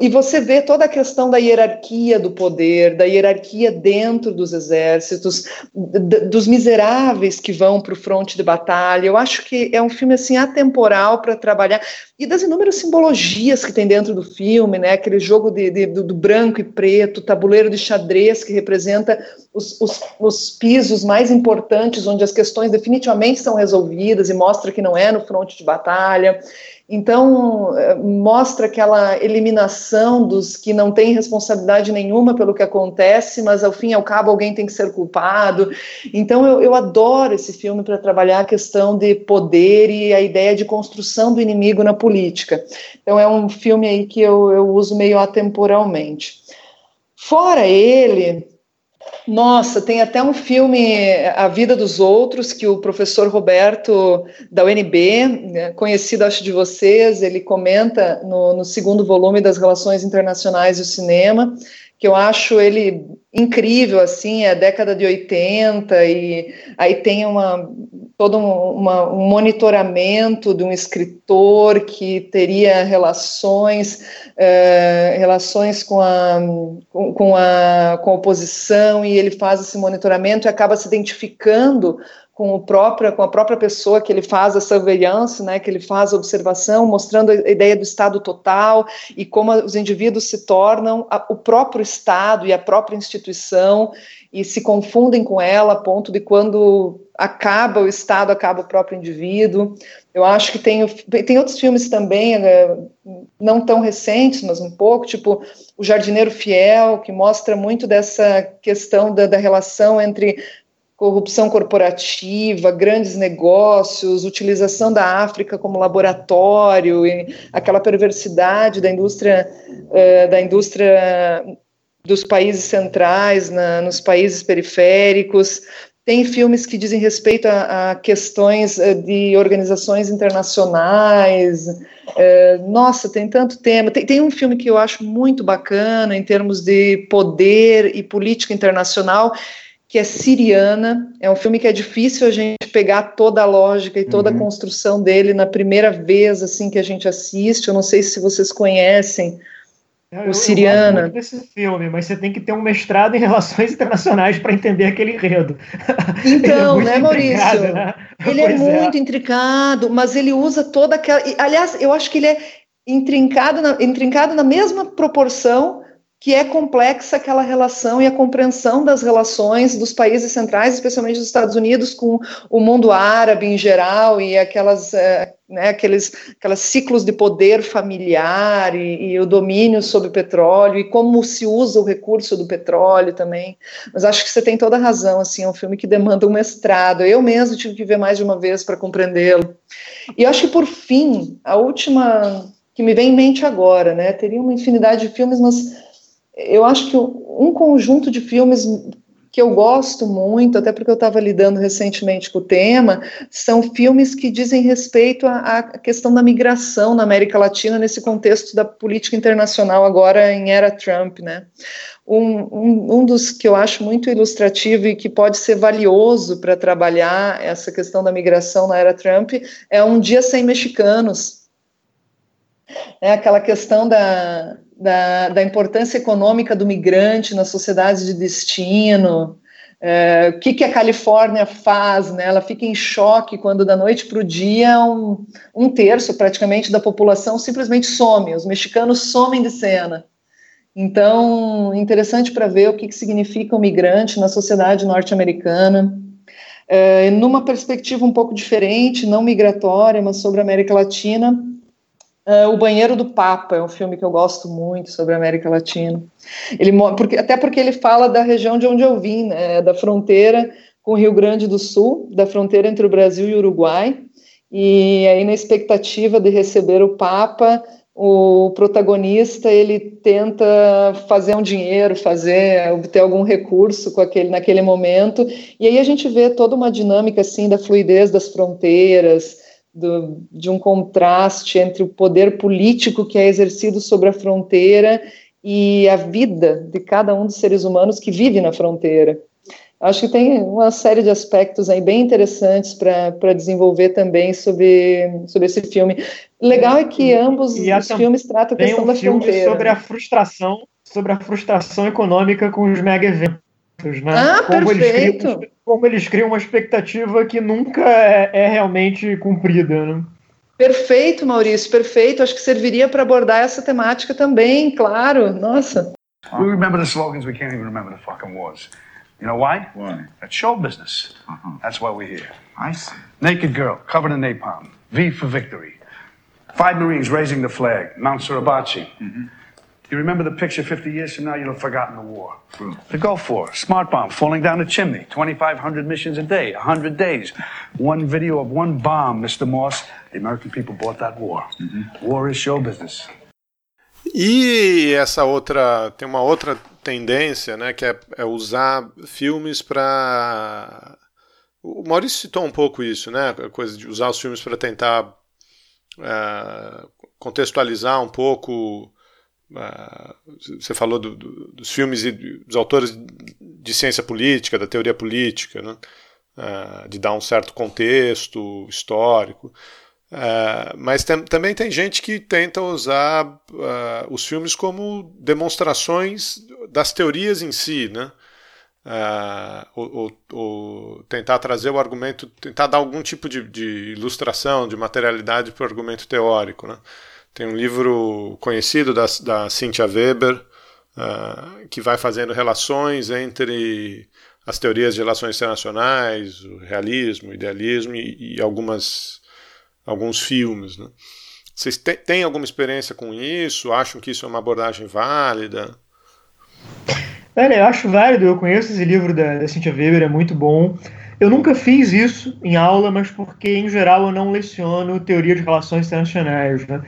E você vê toda a questão da hierarquia do poder, da hierarquia dentro dos exércitos, dos miseráveis que vão para o fronte de batalha. Eu acho que é um filme assim atemporal para trabalhar e das inúmeras simbologias que tem dentro do filme, né? Aquele jogo de, de do, branco e preto, tabuleiro de xadrez que representa os, os, os pisos mais importantes, onde as questões definitivamente são resolvidas e mostra que não é no fronte de batalha. Então, eh, mostra aquela eliminação dos que não têm responsabilidade nenhuma pelo que acontece, mas ao fim e ao cabo alguém tem que ser culpado. Então, eu, eu adoro esse filme para trabalhar a questão de poder e a ideia de construção do inimigo na política. Então, é um filme aí que eu, eu uso meio atemporalmente. Fora ele, nossa, tem até um filme, A Vida dos Outros, que o professor Roberto, da UNB, né, conhecido acho de vocês, ele comenta no, no segundo volume das Relações Internacionais e o Cinema, que eu acho ele incrível, assim, é a década de 80, e aí tem uma, todo um, uma, um monitoramento de um escritor que teria relações, é, relações com a, com, a, com a oposição, e ele faz esse monitoramento e acaba se identificando com, o próprio, com a própria pessoa que ele faz a surveillance, né, que ele faz a observação, mostrando a ideia do Estado total e como os indivíduos se tornam a, o próprio Estado e a própria instituição e se confundem com ela a ponto de quando acaba o Estado, acaba o próprio indivíduo. Eu acho que tem, tem outros filmes também, né, não tão recentes, mas um pouco, tipo O Jardineiro Fiel, que mostra muito dessa questão da, da relação entre corrupção corporativa, grandes negócios, utilização da África como laboratório, aquela perversidade da indústria, uh, da indústria dos países centrais, na, nos países periféricos. Tem filmes que dizem respeito a, a questões uh, de organizações internacionais. Uh, nossa, tem tanto tema. Tem, tem um filme que eu acho muito bacana em termos de poder e política internacional, que é Siriana. É um filme que é difícil a gente pegar toda a lógica e toda uhum. a construção dele na primeira vez assim que a gente assiste. Eu não sei se vocês conhecem. o Siriana. Eu desse filme, mas você tem que ter um mestrado em relações internacionais para entender aquele enredo. Então, é né, Maurício? Né? Ele é pois é muito é. intricado, mas ele usa toda aquela. Aliás, eu acho que ele é intrincado na, intrincado na mesma proporção que é complexa aquela relação e a compreensão das relações dos países centrais, especialmente dos Estados Unidos, com o mundo árabe em geral e aquelas, é, né, aqueles, aquelas ciclos de poder familiar e, e, o domínio sobre o petróleo e como se usa o recurso do petróleo também. Mas acho que você tem toda a razão, assim, é um filme que demanda um mestrado. Eu mesmo tive que ver mais de uma vez para compreendê-lo. E acho que por fim, a última que me vem em mente agora, né? Teria uma infinidade de filmes, mas eu acho que um conjunto de filmes que eu gosto muito, até porque eu estava lidando recentemente com o tema, são filmes que dizem respeito à, à, questão da migração na América Latina nesse contexto da política internacional agora em era Trump, né? Um, um, um dos que eu acho muito ilustrativo e que pode ser valioso para trabalhar essa questão da migração na era Trump é Um Dia Sem Mexicanos, é aquela questão da, da, da importância econômica do migrante nas sociedades de destino, é, o que, que a Califórnia faz, né? Ela fica em choque quando da noite para o dia um, um terço praticamente da população simplesmente some, os mexicanos somem de cena. Então, interessante para ver o que, que significa o migrante na sociedade norte-americana, é, numa perspectiva um pouco diferente, não migratória, mas sobre a América Latina, Uh, o Banheiro do Papa é um filme que eu gosto muito sobre a América Latina. Ele, porque, até porque ele fala da região de onde eu vim, né, da fronteira com o Rio Grande do Sul, da fronteira entre o Brasil e o Uruguai. E aí, na expectativa de receber o Papa, o protagonista ele tenta fazer um dinheiro, fazer obter algum recurso com aquele naquele momento. E aí a gente vê toda uma dinâmica assim da fluidez das fronteiras do, de um contraste entre o poder político que é exercido sobre a fronteira e a vida de cada um dos seres humanos que vive na fronteira. Acho que tem uma série de aspectos aí bem interessantes para desenvolver também sobre, sobre esse filme. Legal é que ambos e os filmes tratam a questão um da fronteira. sobre a frustração, sobre a frustração econômica com os mega eventos né? Ah, como perfeito. Eles como eles criam uma expectativa que nunca é, é realmente cumprida, né? Perfeito, Maurício, perfeito. Acho que serviria para abordar essa temática também, claro. Nossa. We remember the slogans, we can't even remember the fucking words. You know why? Why? That's show business. Uh -huh. That's why we're here. I see. Naked girl, covered in napalm. V for victory. Five Marines raising the flag. Mount Suribachi. Mm -hmm. You remember the picture 50 years from now, you'll have forgotten the war. True. To go for smart bomb falling down a chimney, 2,500 missions a day, 100 days. One video of one bomb, Mr. Moss. The American people bought that war. Mm-hmm. War is show business. E essa outra tem uma outra tendência, né, que é, é usar filmes para o Maurício citou um pouco isso, né, a coisa de usar os filmes para tentar uh, contextualizar um pouco Uh, você falou do, do, dos filmes e dos autores de ciência política, da teoria política, né? uh, de dar um certo contexto histórico. Uh, mas tem, também tem gente que tenta usar os filmes como demonstrações das teorias em si, né? Ou, ou, ou, tentar trazer o argumento, tentar dar algum tipo de, de ilustração, de materialidade para o argumento teórico, né? Tem um livro conhecido da, da Cynthia Weber, uh, que vai fazendo relações entre as teorias de relações internacionais, o realismo, o idealismo e, e algumas, alguns filmes. Né? Vocês têm alguma experiência com isso? Acham que isso é uma abordagem válida? Olha, eu acho válido, eu conheço esse livro da, da Cynthia Weber, é muito bom. Eu nunca fiz isso em aula, mas porque, em geral, eu não leciono teoria de relações internacionais. Né?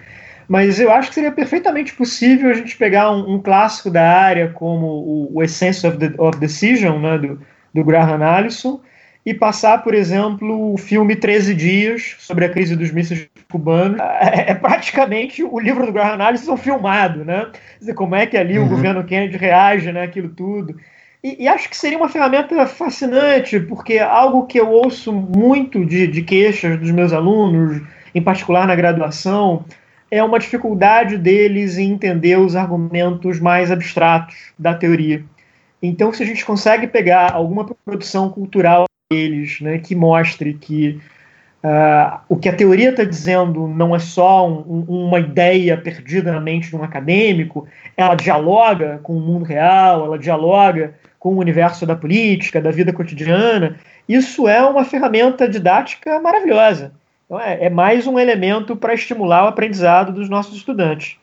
Mas eu acho que seria perfeitamente possível a gente pegar um, um clássico da área como o, o Essence of, the, of Decision, né, do, do Graham Allison, e passar, por exemplo, o filme 13 Dias, sobre a crise dos mísseis cubanos. É, é praticamente o livro do Graham Allison filmado, né? Dizer, como é que ali uhum. o governo Kennedy reage naquilo né, tudo. E, e, acho que seria uma ferramenta fascinante, porque algo que eu ouço muito de, de queixas dos meus alunos, em particular na graduação, é uma dificuldade deles em entender os argumentos mais abstratos da teoria. Então, se a gente consegue pegar alguma produção cultural deles, né, que mostre que uh, o que a teoria está dizendo não é só um, uma ideia perdida na mente de um acadêmico, ela dialoga com o mundo real, ela dialoga com o universo da política, da vida cotidiana. Isso é uma ferramenta didática maravilhosa. Então, é, é mais um elemento para estimular o aprendizado dos nossos estudantes.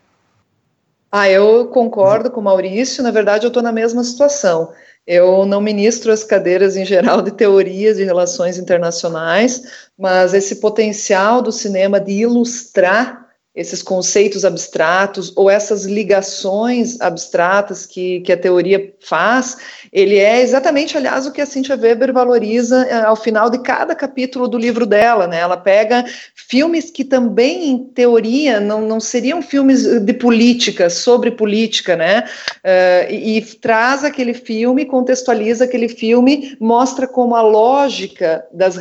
Ah, eu concordo com o Maurício. Na verdade, eu estou na mesma situação. Eu não ministro as cadeiras em geral de teorias de relações internacionais, mas esse potencial do cinema de ilustrar esses conceitos abstratos ou essas ligações abstratas que, que a teoria faz, ele é exatamente, aliás, o que a Cynthia Weber valoriza eh, ao final de cada capítulo do livro dela, né? Ela pega filmes que também, em teoria, não, não seriam filmes de política, sobre política, né? Uh, e, e traz aquele filme, contextualiza aquele filme, mostra como a lógica das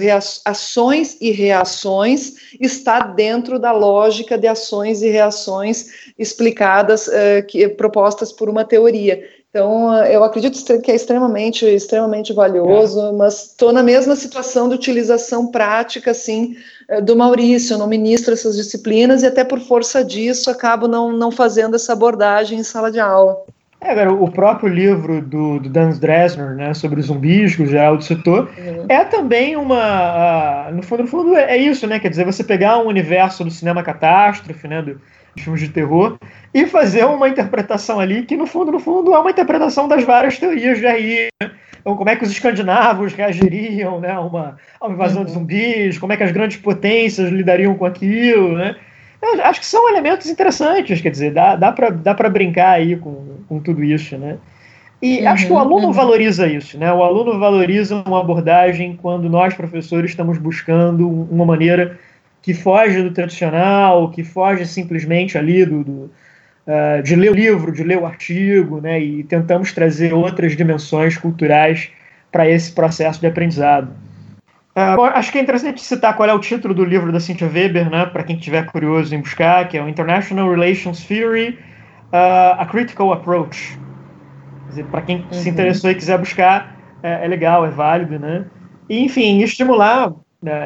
ações e reações está dentro da lógica de ações ações e reações explicadas, uh, que, propostas por uma teoria. Então, uh, eu acredito que é extremamente, extremamente valioso, é. mas estou na mesma situação de utilização prática, assim, uh, do Maurício. Eu não ministro essas disciplinas e até por força disso acabo não, não fazendo essa abordagem em sala de aula. É, agora, o próprio livro do, do Dan Dresner, né, sobre zumbis, que o Geraldo citou, uhum. é também uma. Uh, no fundo, no fundo, é isso, né? Quer dizer, você pegar um universo do cinema catástrofe, né? Do, dos filmes de terror, e fazer uma interpretação ali que, no fundo, no fundo, é uma interpretação das várias teorias de RI. Né? Então, como é que os escandinavos reagiriam né, a, uma, a uma invasão uhum. de zumbis, como é que as grandes potências lidariam com aquilo, né? Eu acho que são elementos interessantes, quer dizer, dá, dá para dá brincar aí com, com tudo isso, né? E uhum, acho que o aluno uhum. valoriza isso, né? O aluno valoriza uma abordagem quando nós, professores, estamos buscando uma maneira que foge do tradicional, que foge simplesmente ali do, do uh, de ler o livro, de ler o artigo, né? E tentamos trazer outras dimensões culturais para esse processo de aprendizado. Uh, bom, acho que é interessante citar qual é o título do livro da Cynthia Weber, né, para quem estiver curioso em buscar, que é o International Relations Theory, uh, A Critical Approach. Para quem uhum. se interessou e quiser buscar, é, é, legal, é válido, né? E, enfim, estimular, uh,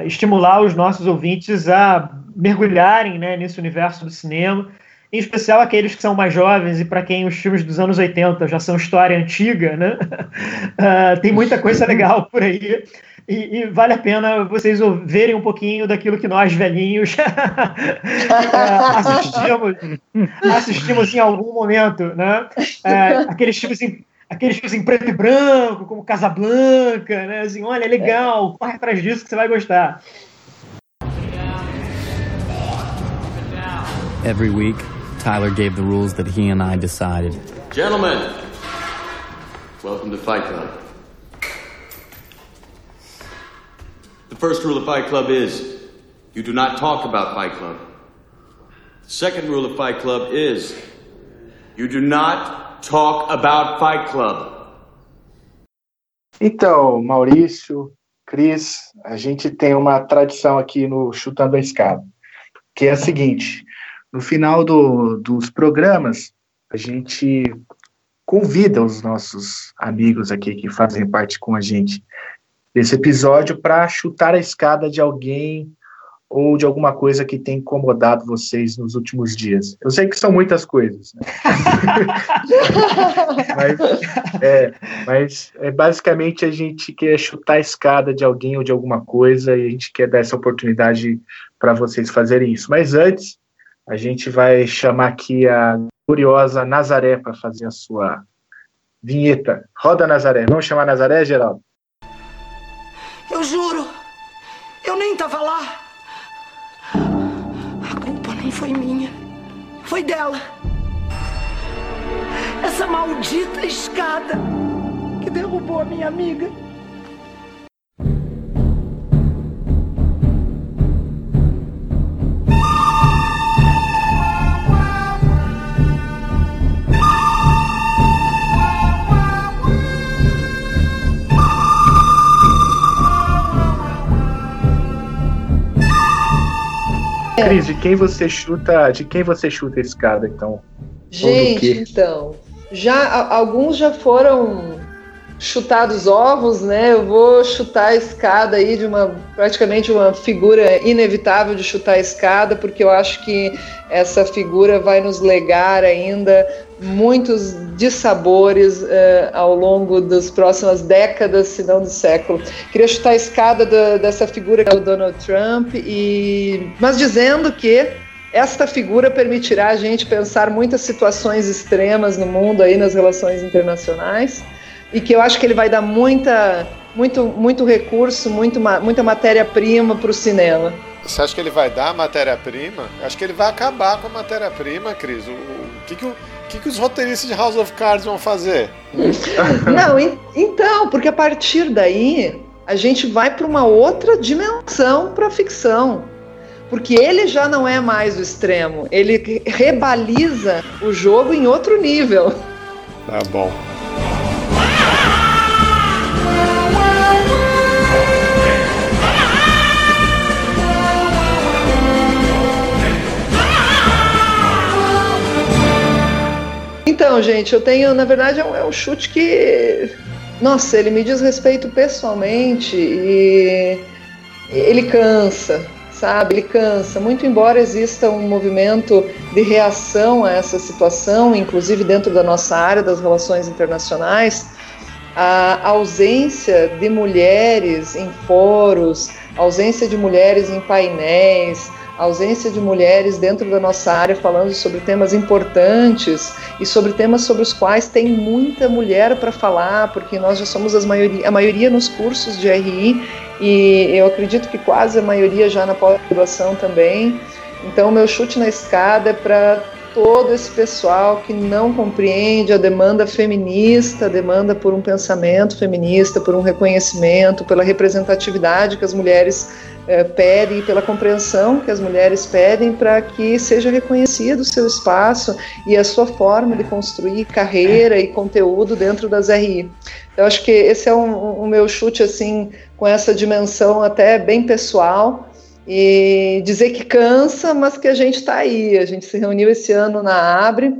estimular os nossos ouvintes a mergulharem né, nesse universo do cinema, em especial aqueles que são mais jovens e para quem os filmes dos anos 80 já são história antiga, né? Uh, tem muita coisa legal por aí. E, e, vale a pena vocês verem um pouquinho daquilo que nós velhinhos é, assistimos, assistimos em algum momento, né? É, aqueles filmes em, aqueles filmes em preto e branco, como Casablanca, né? Assim, olha, é legal, corre atrás disso que você vai gostar. Every week, Tyler gave the rules that he and I decided. Gentlemen, welcome to Fight Club. The first rule of Fight Club is you do not talk about Fight Club. The second rule of Fight Club is you do not talk about Fight Club. Então, Maurício, Cris, a gente tem uma tradição aqui no Chutando a Escada, que é a seguinte: no final do, dos programas, a gente convida os nossos amigos aqui que fazem parte com a gente desse episódio para chutar a escada de alguém ou de alguma coisa que tem incomodado vocês nos últimos dias. Eu sei que são muitas coisas, né? mas, é, mas é, basicamente a gente quer chutar a escada de alguém ou de alguma coisa e a gente quer dar essa oportunidade para vocês fazerem isso. Mas antes, a gente vai chamar aqui a curiosa Nazaré para fazer a sua vinheta. Roda Nazaré. Vamos chamar Nazaré, Geraldo? Eu juro. Eu nem tava lá. A culpa nem foi minha. Foi dela. Essa maldita escada que derrubou a minha amiga. Cris, de quem você chuta, de quem você chuta a escada, então? Gente, então, já alguns já foram chutados ovos, né? Eu vou chutar a escada aí de uma praticamente uma figura inevitável de chutar a escada, porque eu acho que essa figura vai nos legar ainda muitos dissabores uh, ao longo das próximas décadas, se não do século. Queria chutar a escada do, dessa figura que é o Donald Trump, e mas dizendo que esta figura permitirá a gente pensar muitas situações extremas no mundo aí nas relações internacionais e que eu acho que ele vai dar muita, muito, muito recurso, muito, muita matéria-prima para o cinema. Você acha que ele vai dar matéria-prima? Acho que ele vai acabar com a matéria-prima, Cris. O, o, que, que, o, que, que os roteiristas de House of Cards vão fazer? Não, então, porque a partir daí a gente vai para uma outra dimensão para a ficção. Porque ele já não é mais o extremo, ele rebaliza o jogo em outro nível. Tá bom. Então, gente, eu tenho, na verdade, é um, é um chute que. Nossa, ele me diz respeito pessoalmente e ele cansa, sabe? Ele cansa. Muito embora exista um movimento de reação a essa situação, inclusive dentro da nossa área das relações internacionais, a ausência de mulheres em fóruns, ausência de mulheres em painéis, a ausência de mulheres dentro da nossa área falando sobre temas importantes e sobre temas sobre os quais tem muita mulher para falar, porque nós já somos maioria, a maioria nos cursos de RI e eu acredito que quase a maioria já na pós-graduação também. Então, meu chute na escada é para todo esse pessoal que não compreende a demanda feminista, a demanda por um pensamento feminista, por um reconhecimento, pela representatividade que as mulheres é, pedem, pela compreensão que as mulheres pedem para que seja reconhecido o seu espaço e a sua forma de construir carreira e conteúdo dentro das RI. Eu acho que esse é o um, um meu chute assim com essa dimensão até bem pessoal e dizer que cansa, mas que a gente está aí. A gente se reuniu esse ano na Abre,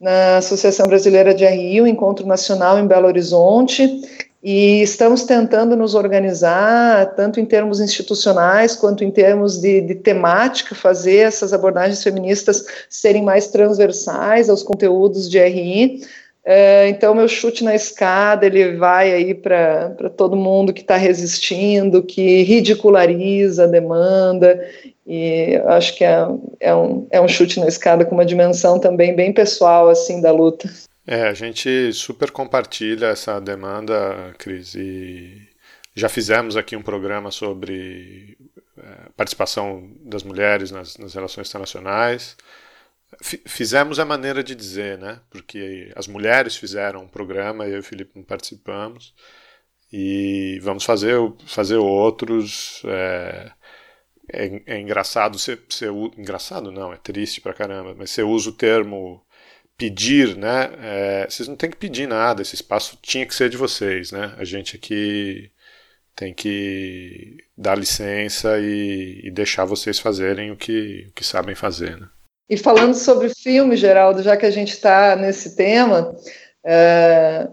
na Associação Brasileira de RI, o Encontro Nacional em Belo Horizonte, e estamos tentando nos organizar, tanto em termos institucionais quanto em termos de, de, temática, fazer essas abordagens feministas serem mais transversais aos conteúdos de RI. É, então, meu chute na escada ele vai aí para todo mundo que está resistindo, que ridiculariza a demanda, e acho que é, é, um, é um chute na escada com uma dimensão também bem pessoal assim da luta. É, a gente super compartilha essa demanda, Cris, e já fizemos aqui um programa sobre é, participação das mulheres nas, nas relações internacionais. F fizemos a maneira de dizer, né? Porque as mulheres fizeram um programa, eu e o Felipe não participamos, e vamos fazer, fazer outros. É, é, é engraçado ser, ser. Engraçado não, é triste pra caramba, mas você usa o termo pedir, né? É, vocês não têm que pedir nada, esse espaço tinha que ser de vocês, né? A gente aqui tem que dar licença e, e deixar vocês fazerem o que, o que sabem fazer, né? E falando sobre filme, Geraldo, já que a gente está nesse tema, é,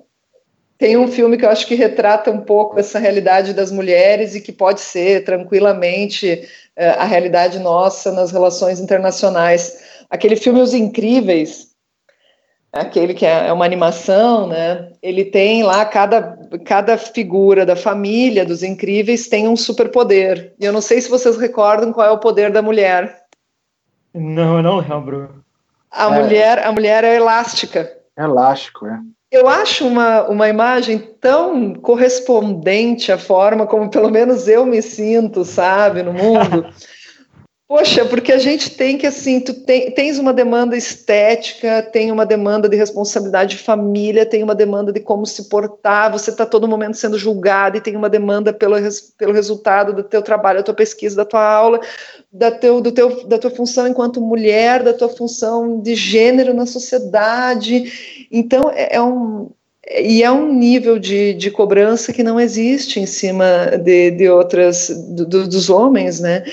tem um filme que eu acho que retrata um pouco essa realidade das mulheres e que pode ser tranquilamente é, a realidade nossa nas relações internacionais. Aquele filme Os Incríveis, aquele que é, é uma animação, né? Ele tem lá cada, cada figura da família dos incríveis tem um superpoder. E eu não sei se vocês recordam qual é o poder da mulher. Não, eu não lembro. A é. mulher, a mulher é elástica. É elástico, é. Eu acho uma, uma imagem tão correspondente à forma como pelo menos eu me sinto, sabe, no mundo. Poxa, porque a gente tem que, assim, tu tem, tens uma demanda estética, tem uma demanda de responsabilidade de família, tem uma demanda de como se portar, você está todo momento sendo julgado e tem uma demanda pelo, pelo resultado do teu trabalho, da tua pesquisa, da tua aula, da, teu, do teu, da tua função enquanto mulher, da tua função de gênero na sociedade. Então, é, é um, e é um nível de, de cobrança que não existe em cima de, de outras do, dos homens, né?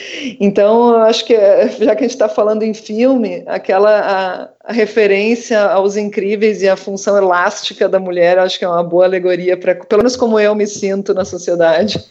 Então, eu acho que já que a gente está falando em filme, aquela a, a, referência aos incríveis e a função elástica da mulher, acho que é uma boa alegoria para, pelo menos como eu me sinto na sociedade.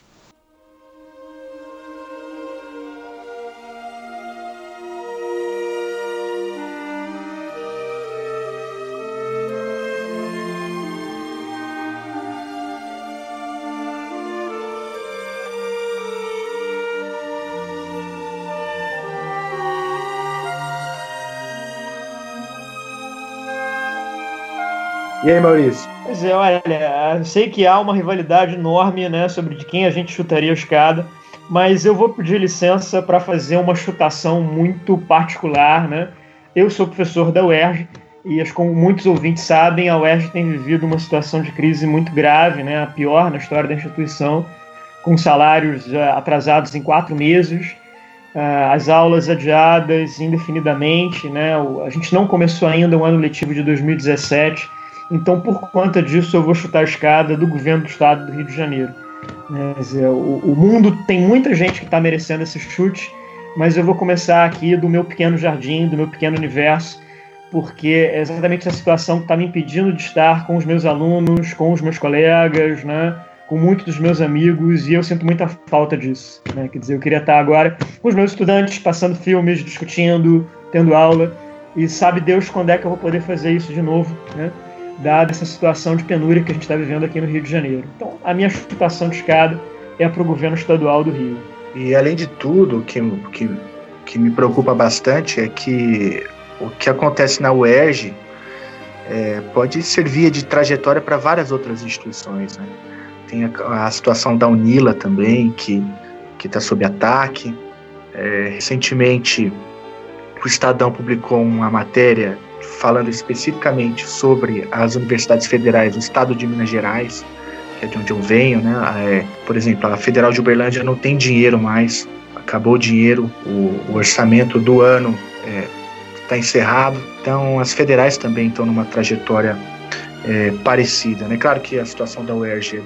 E aí, Maurício? Pois é, olha, sei que há uma rivalidade enorme, né, sobre de quem a gente chutaria a escada, mas eu vou pedir licença para fazer uma chutação muito particular, né? Eu sou professor da UERJ e, como muitos ouvintes sabem, a UERJ tem vivido uma situação de crise muito grave, né, a pior na história da instituição, com salários atrasados em quatro meses, as aulas adiadas indefinidamente, né? A gente não começou ainda o ano letivo de 2017 então, por conta disso, eu vou chutar a escada do governo do estado do Rio de Janeiro. Né? Dizer, o, o, mundo tem muita gente que está merecendo esse chute, mas eu vou começar aqui do meu pequeno jardim, do meu pequeno universo, porque é exatamente a situação que está me impedindo de estar com os meus alunos, com os meus colegas, né? com muitos dos meus amigos, e eu sinto muita falta disso. Né? Quer dizer, eu queria estar agora com os meus estudantes, passando filmes, discutindo, tendo aula, e sabe Deus quando é que eu vou poder fazer isso de novo, né? Dada essa situação de penúria que a gente está vivendo aqui no Rio de Janeiro. Então, a minha chutação de escada é para o governo estadual do Rio. E além de tudo, o que, que, que me preocupa bastante é que o que acontece na UERJ é, pode servir de trajetória para várias outras instituições. Né? Tem a, a, situação da Unila também, que está sob ataque. É, recentemente, o Estadão publicou uma matéria falando especificamente sobre as universidades federais do estado de Minas Gerais, que é de onde eu venho, né? É, por exemplo, a Federal de Uberlândia não tem dinheiro mais, acabou o dinheiro, o, o orçamento do ano está é, encerrado. Então, as federais também estão numa trajetória é, parecida. Né? Claro que a situação da UERJ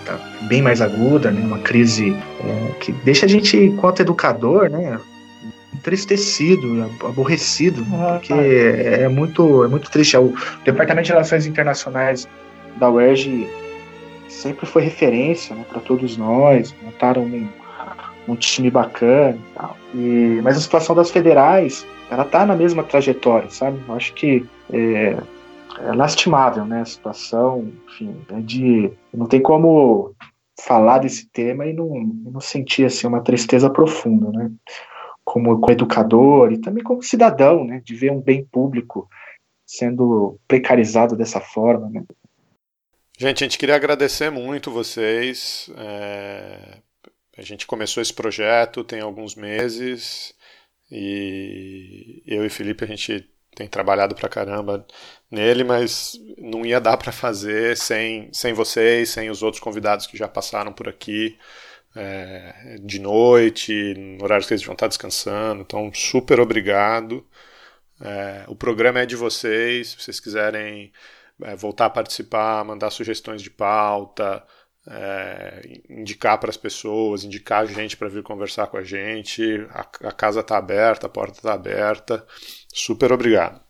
está é, bem mais aguda, né? uma crise é, que deixa a gente, enquanto educador, né? Entristecido, aborrecido, ah, porque tá. é muito, é muito triste. O Departamento de Relações Internacionais da UERJ sempre foi referência né, para todos nós, montaram um, um time bacana e tal. E, mas a situação das federais, ela tá na mesma trajetória, sabe? Eu acho que é, é lastimável, né? A situação, enfim, é de. Não tem como falar desse tema e não, não sentir assim, uma tristeza profunda, né? Como, educador e também como cidadão, né, de ver um bem público sendo precarizado dessa forma, né. Gente, a gente queria agradecer muito vocês. É... A gente começou esse projeto tem alguns meses e eu e Felipe a gente tem trabalhado pra caramba nele, mas não ia dar para fazer sem, sem vocês, sem os outros convidados que já passaram por aqui é, de noite, no horário que eles vão estar descansando. Então, super obrigado. É, o programa é de vocês. Se vocês quiserem é, voltar a participar, mandar sugestões de pauta, é, indicar para as pessoas, indicar a gente para vir conversar com a gente, a, a casa está aberta, a porta está aberta. Super obrigado.